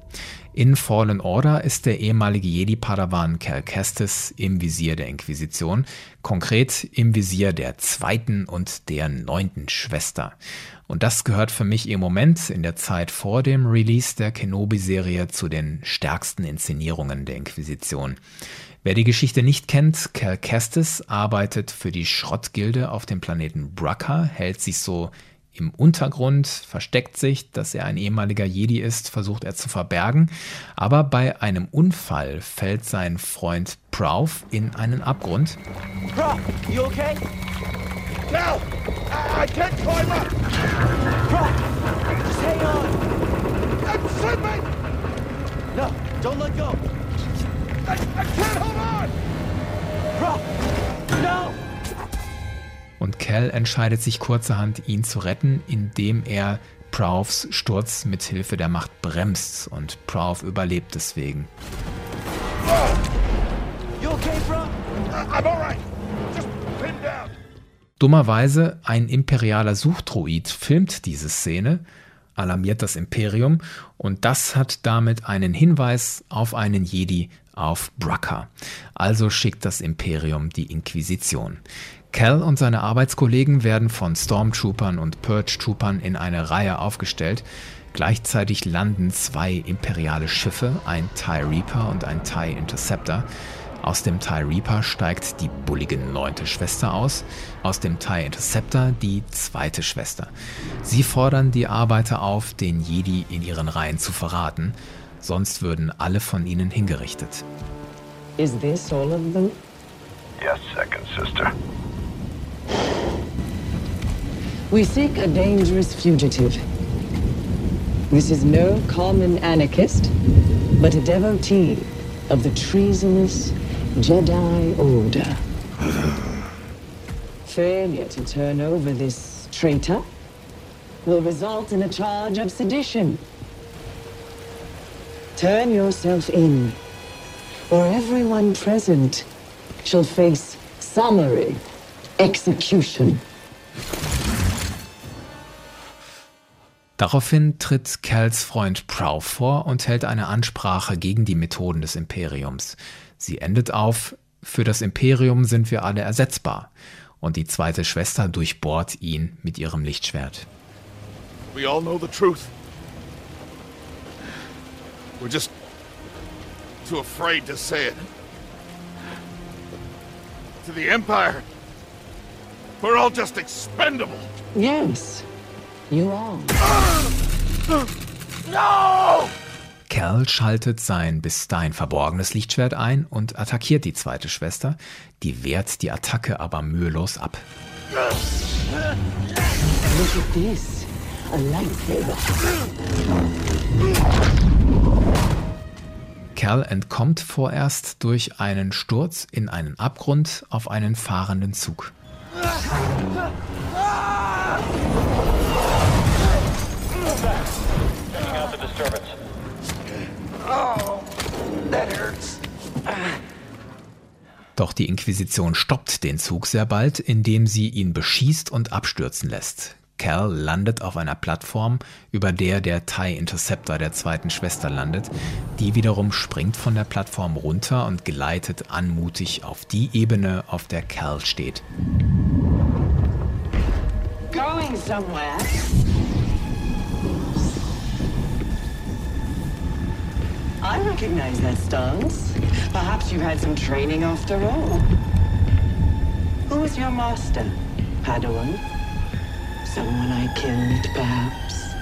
In Fallen Order ist der ehemalige Jedi-Padawan Cal Kestis im Visier der Inquisition, konkret im Visier der zweiten und der neunten Schwester. Und das gehört für mich im Moment in der Zeit vor dem Release der Kenobi-Serie zu den stärksten Inszenierungen der Inquisition. Wer die Geschichte nicht kennt, Cal Kestis arbeitet für die Schrottgilde auf dem Planeten Bracca, hält sich so im Untergrund, versteckt sich, dass er ein ehemaliger Jedi ist, versucht er zu verbergen, aber bei einem Unfall fällt sein Freund Prouf in einen Abgrund. Prof, you okay? No! I, can't climb up! Prof, just hang on! I'm slipping! No, don't let go! Und Cal entscheidet sich kurzerhand, ihn zu retten, indem er Proufs Sturz mit Hilfe der Macht bremst und Prouf überlebt deswegen. Dummerweise ein imperialer Suchdruid filmt diese Szene alarmiert das Imperium und das hat damit einen Hinweis auf einen Jedi auf Bracca. Also schickt das Imperium die Inquisition. Cal und seine Arbeitskollegen werden von Stormtroopern und Purge-Troopern in eine Reihe aufgestellt. Gleichzeitig landen zwei imperiale Schiffe, ein TIE Reaper und ein TIE Interceptor. Aus dem TIE Reaper steigt die bullige neunte Schwester aus, aus dem TIE Interceptor die zweite Schwester. Sie fordern die Arbeiter auf, den Jedi in ihren Reihen zu verraten, sonst würden alle von ihnen hingerichtet. Is this all of them? Yes, second sister. We seek a dangerous fugitive. This is no common anarchist, but a devotee of the treasonous Jedi Order. Failure to turn over this traitor will result in a charge of sedition. Turn yourself in, or everyone present shall face summary execution. Daraufhin tritt Cals Freund Prow vor und hält eine Ansprache gegen die Methoden des Imperiums. Sie endet auf, für das Imperium sind wir alle ersetzbar. Und die zweite Schwester durchbohrt ihn mit ihrem Lichtschwert. We all know the truth. We're just too afraid to say it. To the Empire, we're all just expendable. Yes, you are. No! Cal schaltet sein bis dahin verborgenes Lichtschwert ein und attackiert die zweite Schwester. Die wehrt die Attacke aber mühelos ab. Look at this. a lightsaber. Cal entkommt vorerst durch einen Sturz in einen Abgrund auf einen fahrenden Zug. Doch die Inquisition stoppt den Zug sehr bald, indem sie ihn beschießt und abstürzen lässt. Cal landet auf einer Plattform, über der der TIE Interceptor der zweiten Schwester landet. Die wiederum springt von der Plattform runter und gleitet anmutig auf die Ebene, auf der Cal steht. Going somewhere? I recognize that stance. Perhaps you had some training after all. Who was your master, Padawan? Someone I killed, perhaps?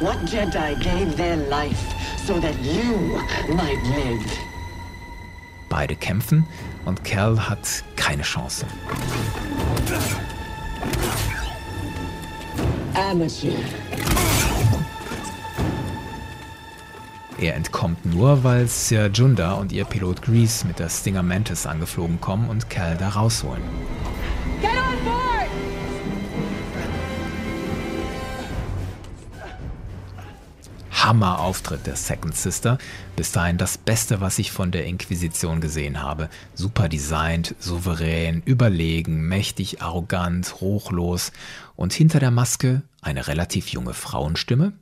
What Jedi gave their life so that you might live? Beide kämpfen und Cal hat keine Chance. Amateur. Er entkommt nur, weil Sir Junda und ihr Pilot Grease mit der Stinger Mantis angeflogen kommen und Cal da rausholen. Hammer-Auftritt der Second Sister. Bis dahin das Beste, was ich von der Inquisition gesehen habe. Super designt, souverän, überlegen, mächtig, arrogant, ruchlos. Und hinter der Maske eine relativ junge Frauenstimme,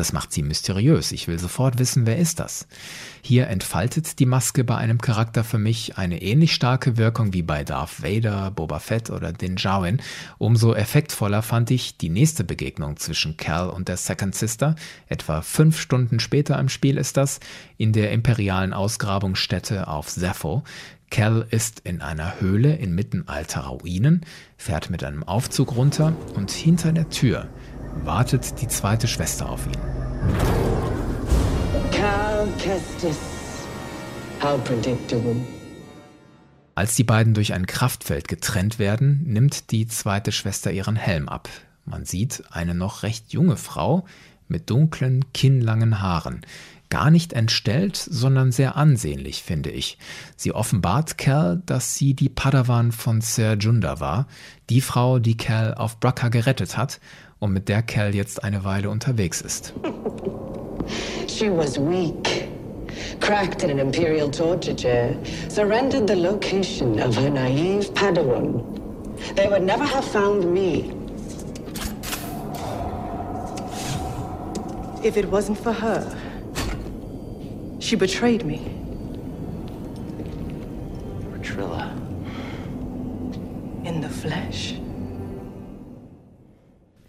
das macht sie mysteriös. Ich will sofort wissen, wer ist das? Hier entfaltet die Maske bei einem Charakter für mich eine ähnlich starke Wirkung wie bei Darth Vader, Boba Fett oder Din Djarin. Umso effektvoller fand ich die nächste Begegnung zwischen Cal und der Second Sister. Etwa fünf Stunden später im Spiel ist das, in der imperialen Ausgrabungsstätte auf Zepho. Cal ist in einer Höhle inmitten alter Ruinen, fährt mit einem Aufzug runter und hinter der Tür wartet die zweite Schwester auf ihn. Cal Kestis. How predictable. Als die beiden durch ein Kraftfeld getrennt werden, nimmt die zweite Schwester ihren Helm ab. Man sieht eine noch recht junge Frau mit dunklen, kinnlangen Haaren. Gar nicht entstellt, sondern sehr ansehnlich, finde ich. Sie offenbart Cal, dass sie die Padawan von Sir Junda war, die Frau, die Cal auf Bracca gerettet hat und mit der Cal jetzt eine Weile unterwegs ist. She was weak, cracked in an Imperial torture chair, surrendered the location of her naive Padawan. They would never have found me. If it wasn't for her, she betrayed me. Trilla. In the flesh.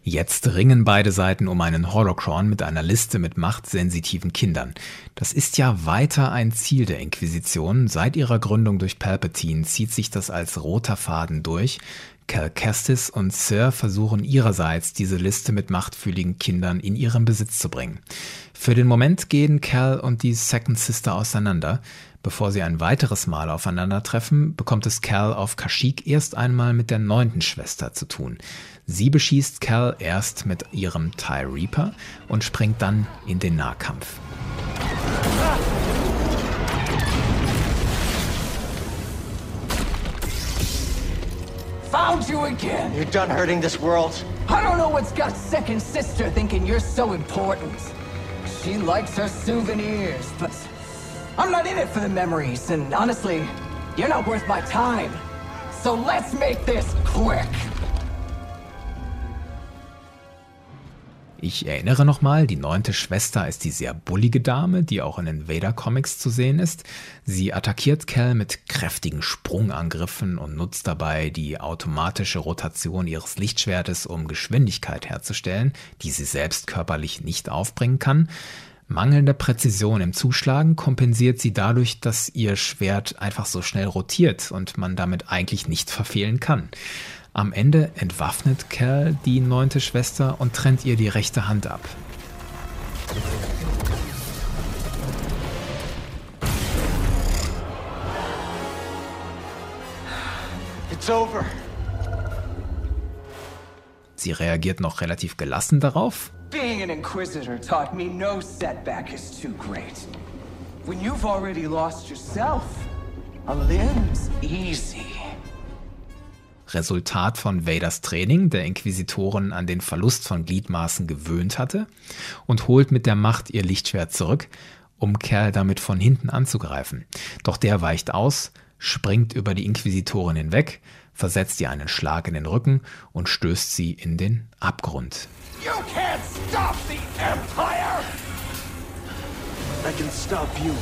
Jetzt ringen beide Seiten um einen Holocron mit einer Liste mit machtsensitiven Kindern. Das ist ja weiter ein Ziel der Inquisition. Seit ihrer Gründung durch Palpatine zieht sich das als roter Faden durch. Cal Kestis und Sir versuchen ihrerseits, diese Liste mit machtfühligen Kindern in ihren Besitz zu bringen. Für den Moment gehen Cal und die Second Sister auseinander. Bevor sie ein weiteres Mal aufeinandertreffen, bekommt es Cal auf Kashyyyk erst einmal mit der neunten Schwester zu tun. Sie beschießt Cal erst mit ihrem TIE Reaper und springt dann in den Nahkampf. Found you again! You're done hurting this world. I don't know what's got second sister thinking you're so important. She likes her souvenirs, but I'm not in it for the memories, and honestly, you're not worth my time. So let's make this quick. Ich erinnere nochmal, die neunte Schwester ist die sehr bullige Dame, die auch in den Vader-Comics zu sehen ist. Sie attackiert Cal mit kräftigen Sprungangriffen und nutzt dabei die automatische Rotation ihres Lichtschwertes, um Geschwindigkeit herzustellen, die sie selbst körperlich nicht aufbringen kann. Mangelnde Präzision im Zuschlagen kompensiert sie dadurch, dass ihr Schwert einfach so schnell rotiert und man damit eigentlich nicht verfehlen kann. Am Ende entwaffnet Cal die neunte Schwester und trennt ihr die rechte Hand ab. It's over. Sie reagiert noch relativ gelassen darauf. Being an Inquisitor taught me no setback is too great. When you've already lost yourself, a limb's easy. Resultat von Vaders Training, der Inquisitoren an den Verlust von Gliedmaßen gewöhnt hatte, und holt mit der Macht ihr Lichtschwert zurück, um Kerl damit von hinten anzugreifen. Doch der weicht aus, springt über die Inquisitorin hinweg, versetzt ihr einen Schlag in den Rücken und stößt sie in den Abgrund. You can't stop the Empire! I can stop you.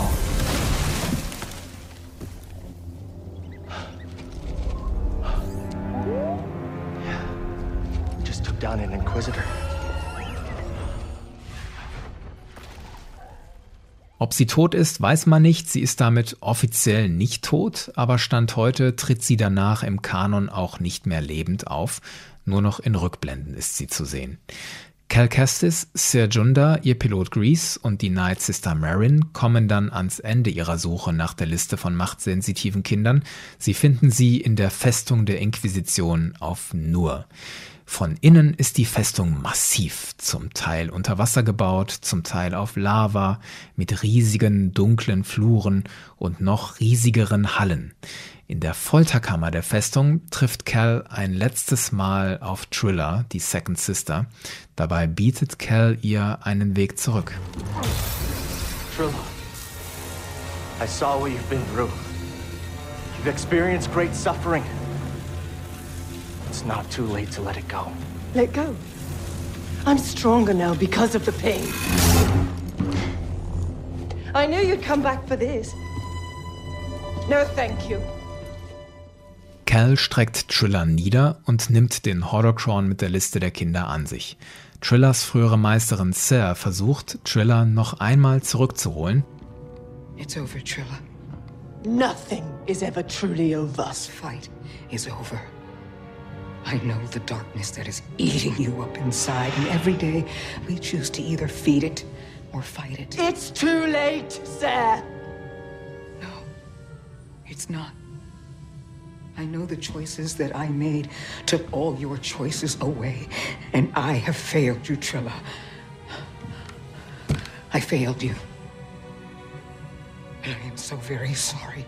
Took down an Inquisitor. Ob sie tot ist, weiß man nicht. Sie ist damit offiziell nicht tot, aber Stand heute tritt sie danach im Kanon auch nicht mehr lebend auf. Nur noch in Rückblenden ist sie zu sehen. Cal Kestis, Sir Junda, ihr Pilot Grease und die Night Sister Marin kommen dann ans Ende ihrer Suche nach der Liste von machtsensitiven Kindern. Sie finden sie in der Festung der Inquisition auf Nur. Von innen ist die Festung massiv, zum Teil unter Wasser gebaut, zum Teil auf Lava, mit riesigen dunklen Fluren und noch riesigeren Hallen. In der Folterkammer der Festung trifft Cal ein letztes Mal auf Triller, die Second Sister. Dabei bietet Cal ihr einen Weg zurück. Trilla, I saw what you've been through. You've experienced great suffering. It's not too late to let it go. Let go. I'm stronger now because of the pain. I knew you'd come back for this. No, thank you. Cal streckt Triller nieder und nimmt den Horrorcron mit der Liste der Kinder an sich. Trillers frühere Meisterin Sarah versucht, Triller noch einmal zurückzuholen. It's over, Trilla. Nothing is ever truly over. This fight is over. I know the darkness that is eating you up inside, and every day we choose to either feed it or fight it. It's too late, Sarah. No, it's not. I know the choices that I made took all your choices away, and I have failed you, Trilla. I failed you. And I am so very sorry.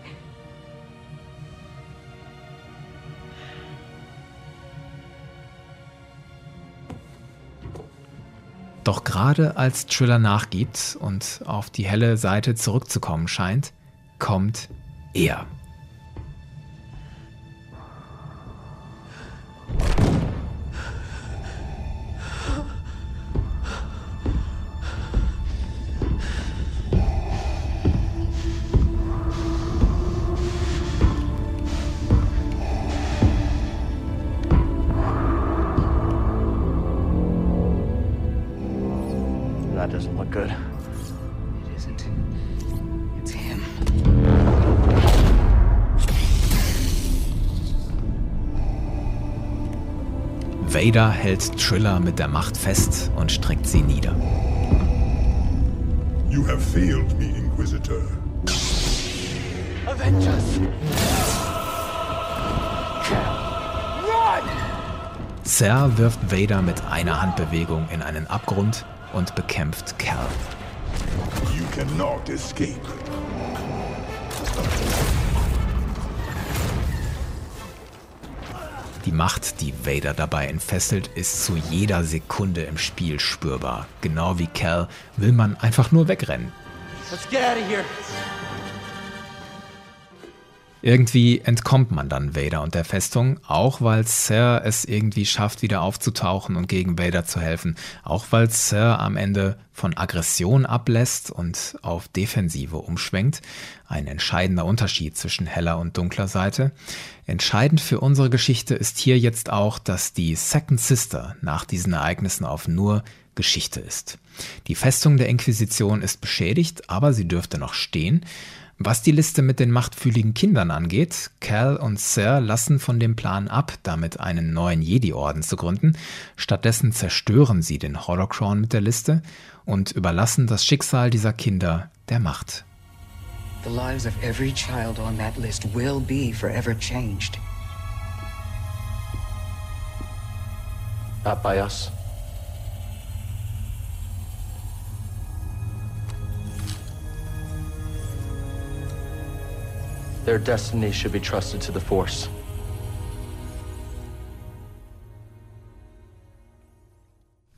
Doch gerade als Triller nachgibt und auf die helle Seite zurückzukommen scheint, kommt er. Vader hält Triller mit der Macht fest und streckt sie nieder. You have failed me, Inquisitor. Avengers! Run! Ser wirft Vader mit einer Handbewegung in einen Abgrund und bekämpft Cal. You cannot escape. Macht, die Vader dabei entfesselt, ist zu jeder Sekunde im Spiel spürbar. Genau wie Cal will man einfach nur wegrennen. Let's get out of here. Irgendwie entkommt man dann Vader und der Festung, auch weil Sir es irgendwie schafft, wieder aufzutauchen und gegen Vader zu helfen. Auch weil Sir am Ende von Aggression ablässt und auf Defensive umschwenkt. Ein entscheidender Unterschied zwischen heller und dunkler Seite. Entscheidend für unsere Geschichte ist hier jetzt auch, dass die Second Sister nach diesen Ereignissen auf nur Geschichte ist. Die Festung der Inquisition ist beschädigt, aber sie dürfte noch stehen. Was die Liste mit den machtfühligen Kindern angeht, Cal und Sir lassen von dem Plan ab, damit einen neuen Jedi-Orden zu gründen. Stattdessen zerstören sie den Holocron mit der Liste und überlassen das Schicksal dieser Kinder der Macht. The lives of every child on that list will be forever changed. Not by us. Their destiny should be trusted to the Force.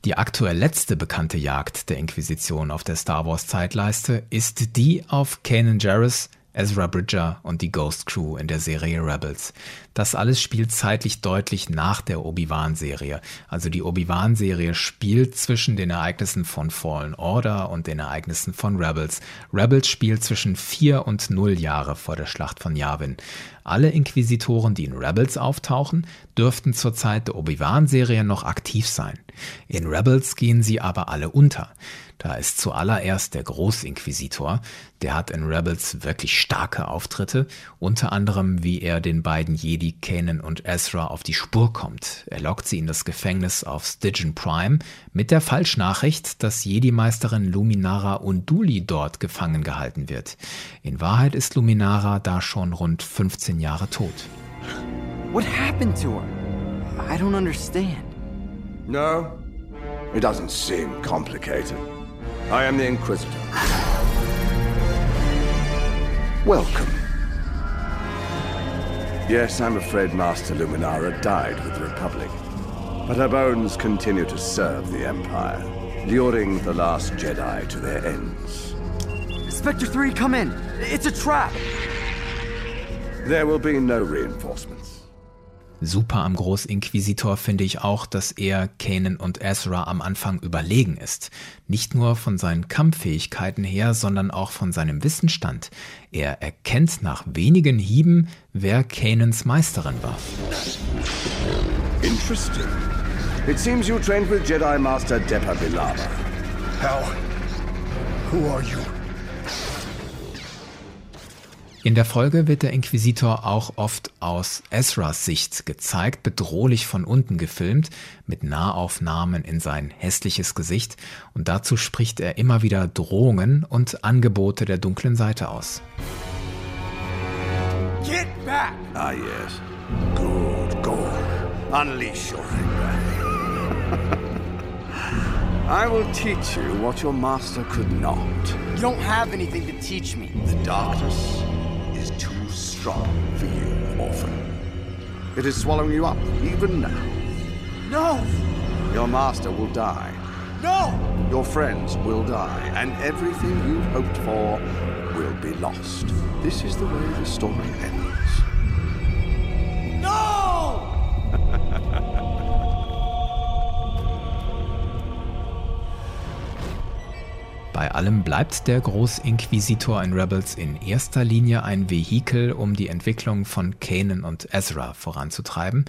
Die aktuell letzte bekannte Jagd der Inquisition auf der Star Wars Zeitleiste ist die auf Kanan Jarrus, Ezra Bridger und die Ghost Crew in der Serie Rebels. Das alles spielt zeitlich deutlich nach der Obi-Wan-Serie. Also die Obi-Wan-Serie spielt zwischen den Ereignissen von Fallen Order und den Ereignissen von Rebels. Rebels spielt zwischen vier und null Jahre vor der Schlacht von Yavin. Alle Inquisitoren, die in Rebels auftauchen, dürften zur Zeit der Obi-Wan-Serie noch aktiv sein. In Rebels gehen sie aber alle unter. Da ist zuallererst der Großinquisitor, der hat in Rebels wirklich starke Auftritte, unter anderem wie er den beiden Jedi Kanan und Ezra auf die Spur kommt. Er lockt sie in das Gefängnis auf Stygian Prime mit der Falschnachricht, dass Jedi-Meisterin Luminara Unduli dort gefangen gehalten wird. In Wahrheit ist Luminara da schon rund 15 Jahre tot. What happened to her? I don't understand. No, it doesn't seem complicated. I am the Inquisitor. Welcome. Yes, I'm afraid Master Luminara died with the Republic. But her bones continue to serve the Empire, luring the last Jedi to their ends. Spectre 3, come in. It's a trap. There will be no reinforcements. Super am Großinquisitor finde ich auch, dass er Kanan und Ezra am Anfang überlegen ist. Nicht nur von seinen Kampffähigkeiten her, sondern auch von seinem Wissensstand. Er erkennt nach wenigen Hieben, wer Kanans Meisterin war. Interesting. It seems you trained with Jedi Master Depa Bilaba. How? Who are you? In der Folge wird der Inquisitor auch oft aus Ezras Sicht gezeigt, bedrohlich von unten gefilmt, mit Nahaufnahmen in sein hässliches Gesicht und dazu spricht er immer wieder Drohungen und Angebote der dunklen Seite aus. Get back! Ah, yes. Good, good. Unleash your anger. I will teach you what your master could not. You don't have anything to teach me. The darkness strong for you, orphan. It is swallowing you up, even now. No! Your master will die. No! Your friends will die, and everything you hoped for will be lost. This is the way the story ends. Allem bleibt der Großinquisitor in Rebels in erster Linie ein Vehikel, um die Entwicklung von Kanan und Ezra voranzutreiben.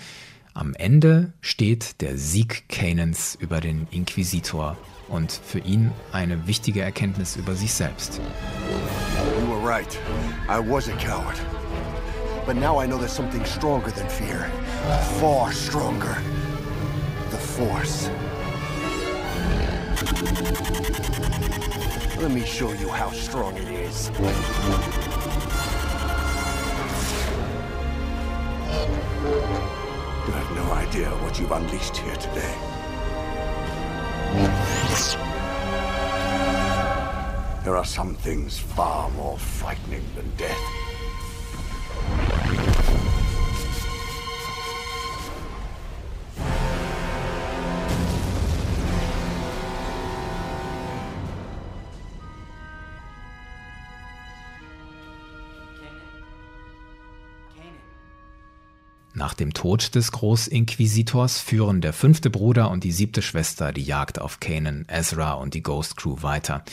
Am Ende steht der Sieg Kanans über den Inquisitor und für ihn eine wichtige Erkenntnis über sich selbst. You were right. I was a coward. But now I know there's something stronger than fear. Far stronger. The Force. Let me show you how strong it is. You have no idea what you've unleashed here today. There are some things far more frightening than death. Nach dem Tod des Großinquisitors führen der fünfte Bruder und die siebte Schwester die Jagd auf Kanan, Ezra und die Ghost Crew weiter.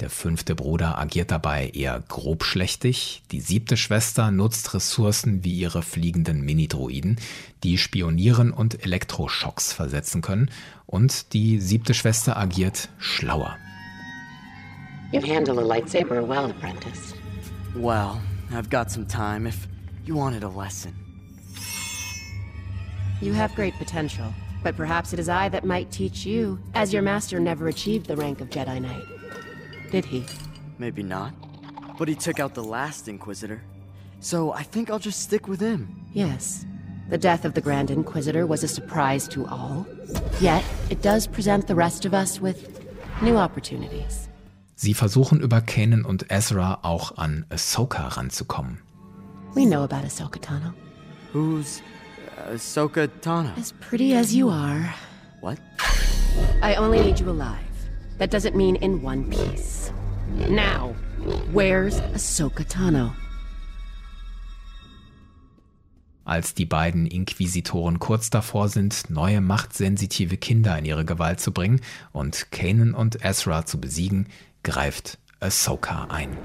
Der fünfte Bruder agiert dabei eher grobschlächtig. Die siebte Schwester nutzt Ressourcen wie ihre fliegenden Mini-Droiden, die spionieren und Elektroschocks versetzen können. Und die siebte Schwester agiert schlauer. You handle a lightsaber well, apprentice. Well, I've got some time if you wanted a lesson. You have great potential, but perhaps it is I that might teach you, as your master never achieved the rank of Jedi Knight. Did he? Maybe not. But he took out the last Inquisitor. So I think I'll just stick with him. Yes. The death of the Grand Inquisitor was a surprise to all. Yet, it does present the rest of us with new opportunities. Sie versuchen über Kanan und Ezra auch an Ahsoka ranzukommen. We know about Ahsoka Tano. Who's Ahsoka Tano? As pretty as you are. What? I only need you alive. That doesn't mean in one piece. Now, where's Ahsoka Tano? Als die beiden Inquisitoren kurz davor sind, neue machtsensitive Kinder in ihre Gewalt zu bringen und Kanan und Ezra zu besiegen, greift Ahsoka ein.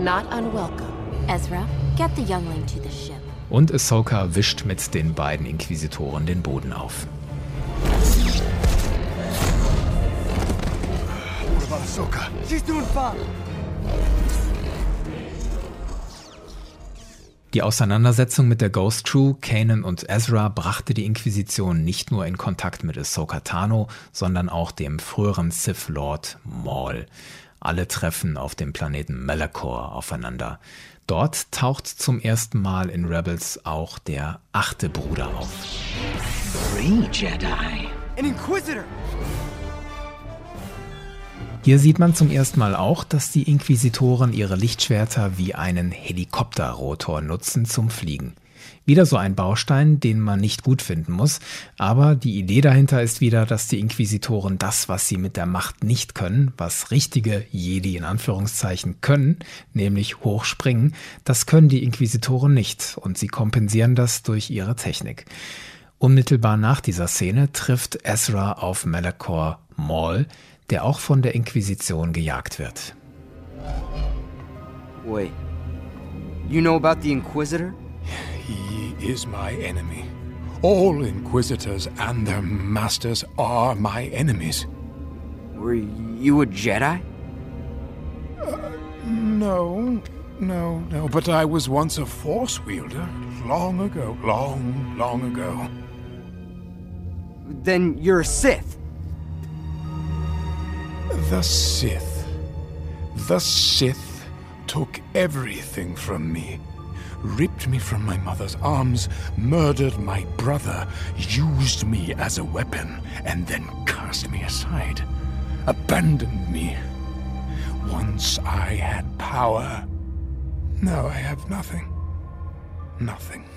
Not unwelcome. Ezra, get the youngling to the ship. Und Ahsoka wischt mit den beiden Inquisitoren den Boden auf. What about Ahsoka? She's doing fine. Die Auseinandersetzung mit der Ghost Crew, Kanan und Ezra brachte die Inquisition nicht nur in Kontakt mit Ahsoka Tano, sondern auch dem früheren Sith Lord Maul. Alle treffen auf dem Planeten Malachor aufeinander. Dort taucht zum ersten Mal in Rebels auch der achte Bruder auf. Three Jedi. An Inquisitor! Hier sieht man zum ersten Mal auch, dass die Inquisitoren ihre Lichtschwerter wie einen Helikopterrotor nutzen zum Fliegen. Wieder so ein Baustein, den man nicht gut finden muss, aber die Idee dahinter ist wieder, dass die Inquisitoren das, was sie mit der Macht nicht können, was richtige Jedi in Anführungszeichen können, nämlich hochspringen, das können die Inquisitoren nicht und sie kompensieren das durch ihre Technik. Unmittelbar nach dieser Szene trifft Ezra auf Malachor Maul, der auch von der Inquisition gejagt wird. Wait. You know about the Inquisitor? He is my enemy. All Inquisitors and their masters are my enemies. Were you a Jedi? Uh, no, no, no, but I was once a Force wielder. Long ago, long, long ago. Then you're a Sith. The Sith. The Sith took everything from me. Ripped me from my mother's arms, murdered my brother, used me as a weapon, and then cast me aside. Abandoned me. Once I had power. Now I have nothing. Nothing.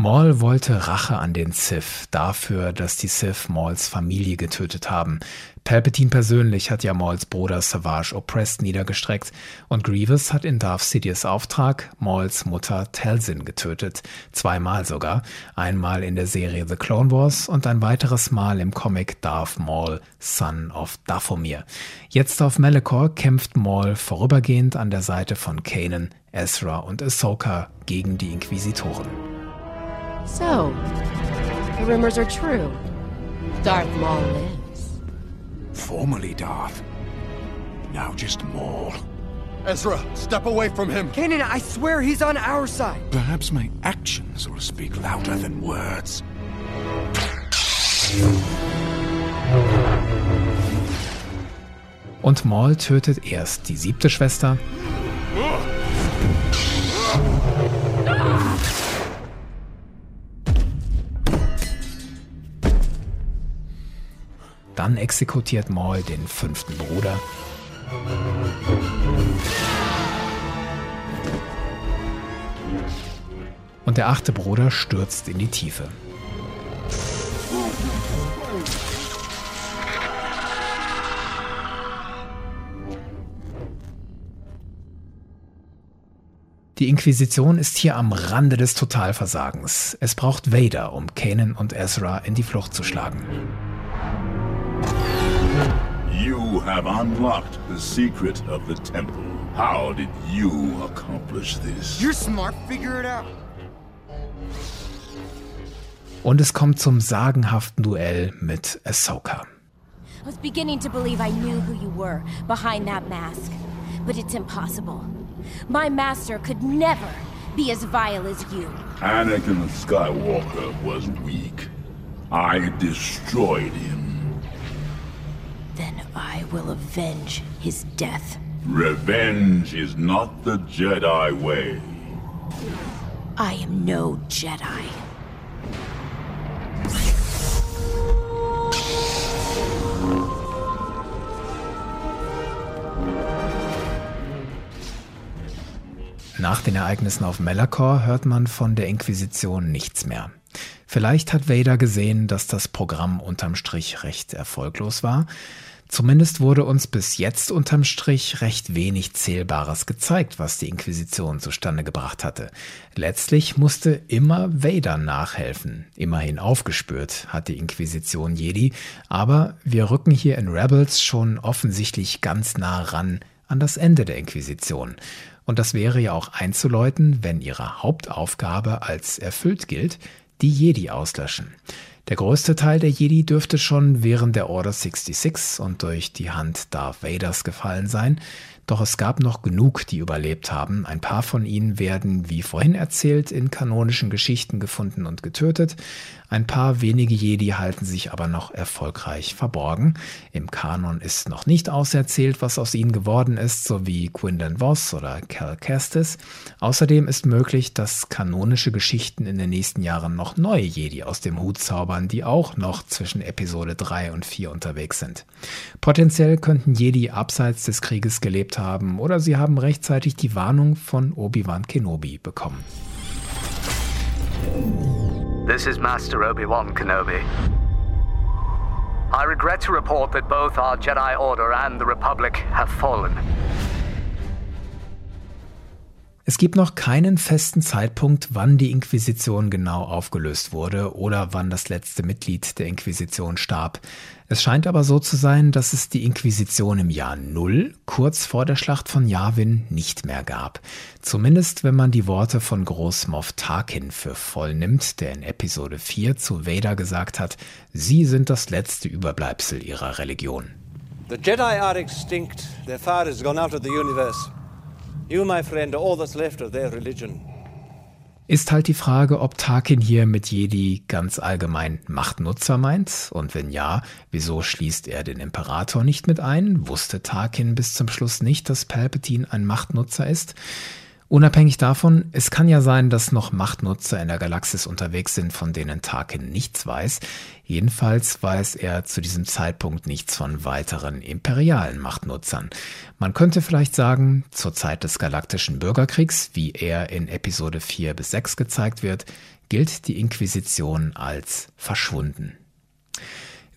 Maul wollte Rache an den Sith dafür, dass die Sith Mauls Familie getötet haben. Palpatine persönlich hat ja Mauls Bruder Savage Oppressed niedergestreckt und Grievous hat in Darth Sidious Auftrag Mauls Mutter Talzin getötet. Zweimal sogar. Einmal in der Serie The Clone Wars und ein weiteres Mal im Comic Darth Maul, Son of Dathomir. Jetzt auf Malachor kämpft Maul vorübergehend an der Seite von Kanan, Ezra und Ahsoka gegen die Inquisitoren. So, the rumors are true. Darth Maul lives. Formerly Darth. Now just Maul. Ezra, step away from him. Kanan, I swear he's on our side. Perhaps my actions will speak louder than words. Und Maul tötet erst die siebte Schwester, Dann exekutiert Maul den fünften Bruder. Und der achte Bruder stürzt in die Tiefe. Die Inquisition ist hier am Rande des Totalversagens. Es braucht Vader, um Kanan und Ezra in die Flucht zu schlagen. You have unlocked the secret of the temple. How did you accomplish this? You're smart, figure it out. Und es kommt zum sagenhaften Duell mit Ahsoka. I was beginning to believe I knew who you were behind that mask. But it's impossible. My master could never be as vile as you. Anakin Skywalker was weak. I destroyed him. I will avenge his death. Revenge is not the Jedi way. I am no Jedi. Nach den Ereignissen auf Melakor hört man von der Inquisition nichts mehr. Vielleicht hat Vader gesehen, dass das Programm unterm Strich recht erfolglos war. Zumindest wurde uns bis jetzt unterm Strich recht wenig Zählbares gezeigt, was die Inquisition zustande gebracht hatte. Letztlich musste immer Vader nachhelfen. Immerhin aufgespürt hat die Inquisition Jedi, aber wir rücken hier in Rebels schon offensichtlich ganz nah ran an das Ende der Inquisition. Und das wäre ja auch einzuläuten, wenn ihre Hauptaufgabe als erfüllt gilt, die Jedi auslöschen. Der größte Teil der Jedi dürfte schon während der Order 66 und durch die Hand Darth Vaders gefallen sein, doch es gab noch genug, die überlebt haben. Ein paar von ihnen werden, wie vorhin erzählt, in kanonischen Geschichten gefunden und getötet. Ein paar wenige Jedi halten sich aber noch erfolgreich verborgen. Im Kanon ist noch nicht auserzählt, was aus ihnen geworden ist, so wie Quinlan Voss oder Cal Kestis. Außerdem ist möglich, dass kanonische Geschichten in den nächsten Jahren noch neue Jedi aus dem Hut zaubern, die auch noch zwischen Episode 3 und 4 unterwegs sind. Potenziell könnten Jedi abseits des Krieges gelebt haben oder sie haben rechtzeitig die Warnung von Obi-Wan Kenobi bekommen. This is Master Obi-Wan Kenobi. I regret to report that both our Jedi Order and the Republic have fallen. Es gibt noch keinen festen Zeitpunkt, wann die Inquisition genau aufgelöst wurde oder wann das letzte Mitglied der Inquisition starb. Es scheint aber so zu sein, dass es die Inquisition im Jahr Null, kurz vor der Schlacht von Yavin, nicht mehr gab. Zumindest wenn man die Worte von Groß Tarkin für voll nimmt, der in Episode 4 zu Vader gesagt hat, sie sind das letzte Überbleibsel ihrer Religion. The Jedi are extinct. Their fire has gone out of the universe. You, my friend, are all that's left of their religion. Ist halt die Frage, ob Tarkin hier mit Jedi ganz allgemein Machtnutzer meint und wenn ja, wieso schließt er den Imperator nicht mit ein? Wusste Tarkin bis zum Schluss nicht, dass Palpatine ein Machtnutzer ist? Unabhängig davon, es kann ja sein, dass noch Machtnutzer in der Galaxis unterwegs sind, von denen Tarkin nichts weiß. Jedenfalls weiß er zu diesem Zeitpunkt nichts von weiteren imperialen Machtnutzern. Man könnte vielleicht sagen, zur Zeit des galaktischen Bürgerkriegs, wie er in Episode 4 bis 6 gezeigt wird, gilt die Inquisition als verschwunden.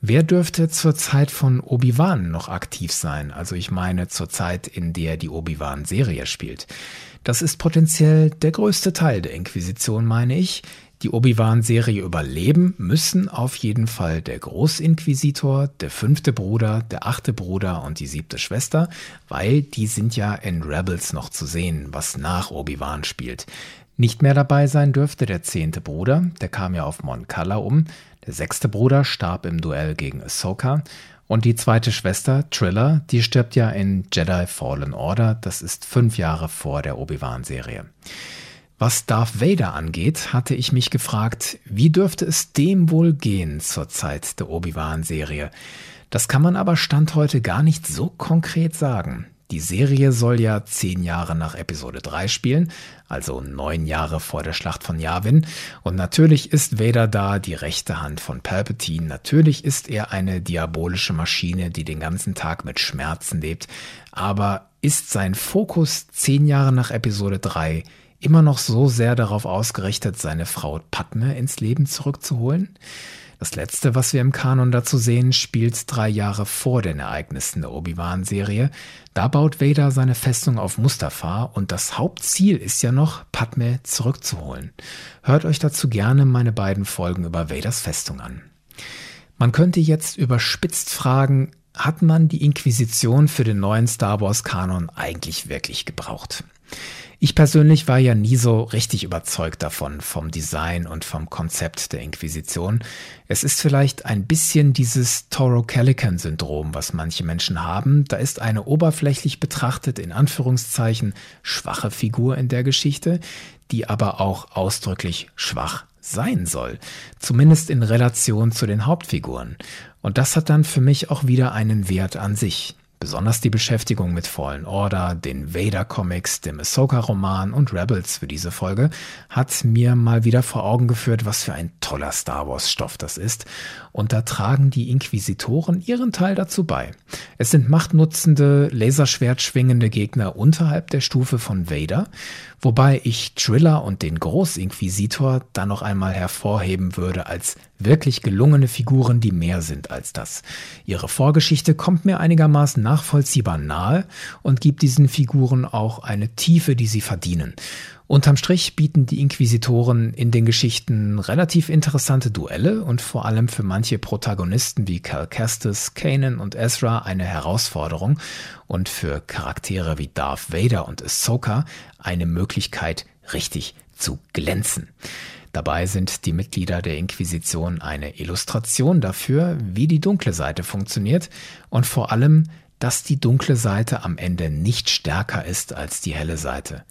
Wer dürfte zur Zeit von Obi-Wan noch aktiv sein? Also ich meine zur Zeit, in der die Obi-Wan-Serie spielt. Das ist potenziell der größte Teil der Inquisition, meine ich. Die Obi-Wan-Serie überleben müssen auf jeden Fall der Großinquisitor, der fünfte Bruder, der achte Bruder und die siebte Schwester, weil die sind ja in Rebels noch zu sehen, was nach Obi-Wan spielt. Nicht mehr dabei sein dürfte der zehnte Bruder, der kam ja auf Mon Cala um, der sechste Bruder starb im Duell gegen Ahsoka und die zweite Schwester, Triller, die stirbt ja in Jedi Fallen Order. Das ist fünf Jahre vor der Obi-Wan-Serie. Was Darth Vader angeht, hatte ich mich gefragt, wie dürfte es dem wohl gehen zur Zeit der Obi-Wan-Serie? Das kann man aber Stand heute gar nicht so konkret sagen. Die Serie soll ja zehn Jahre nach Episode 3 spielen, also neun Jahre vor der Schlacht von Yavin. Und natürlich ist Vader da die rechte Hand von Palpatine. Natürlich ist er eine diabolische Maschine, die den ganzen Tag mit Schmerzen lebt. Aber ist sein Fokus zehn Jahre nach Episode 3 immer noch so sehr darauf ausgerichtet, seine Frau Padme ins Leben zurückzuholen? Das letzte, was wir im Kanon dazu sehen, spielt drei Jahre vor den Ereignissen der Obi-Wan-Serie. Da baut Vader seine Festung auf Mustafa und das Hauptziel ist ja noch, Padme zurückzuholen. Hört euch dazu gerne meine beiden Folgen über Vaders Festung an. Man könnte jetzt überspitzt fragen, hat man die Inquisition für den neuen Star Wars Kanon eigentlich wirklich gebraucht? Ich persönlich war ja nie so richtig überzeugt davon, vom Design und vom Konzept der Inquisition. Es ist vielleicht ein bisschen dieses Toro Calican-Syndrom, was manche Menschen haben. Da ist eine oberflächlich betrachtet, in Anführungszeichen, schwache Figur in der Geschichte, die aber auch ausdrücklich schwach sein soll, zumindest in Relation zu den Hauptfiguren. Und das hat dann für mich auch wieder einen Wert an sich. Besonders die Beschäftigung mit Fallen Order, den Vader-Comics, dem Ahsoka-Roman und Rebels für diese Folge hat mir mal wieder vor Augen geführt, was für ein toller Star Wars-Stoff das ist. Und da tragen die Inquisitoren ihren Teil dazu bei. Es sind machtnutzende, laserschwertschwingende Gegner unterhalb der Stufe von Vader, wobei ich Triller und den Großinquisitor dann noch einmal hervorheben würde als wirklich gelungene Figuren, die mehr sind als das. Ihre Vorgeschichte kommt mir einigermaßen nachvollziehbar nahe und gibt diesen Figuren auch eine Tiefe, die sie verdienen. Unterm Strich bieten die Inquisitoren in den Geschichten relativ interessante Duelle und vor allem für manche Protagonisten wie Cal Kestis, Kanan und Ezra eine Herausforderung und für Charaktere wie Darth Vader und Ahsoka eine Möglichkeit, richtig zu glänzen. Dabei sind die Mitglieder der Inquisition eine Illustration dafür, wie die dunkle Seite funktioniert und vor allem, dass die dunkle Seite am Ende nicht stärker ist als die helle Seite.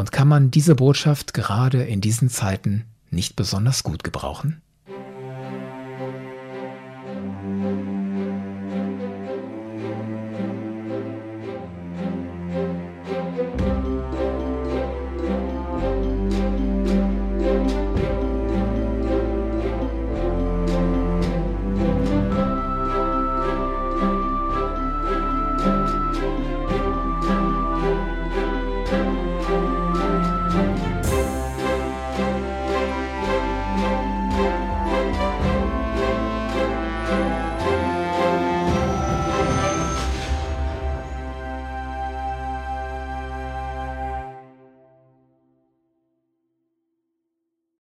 Und kann man diese Botschaft gerade in diesen Zeiten nicht besonders gut gebrauchen?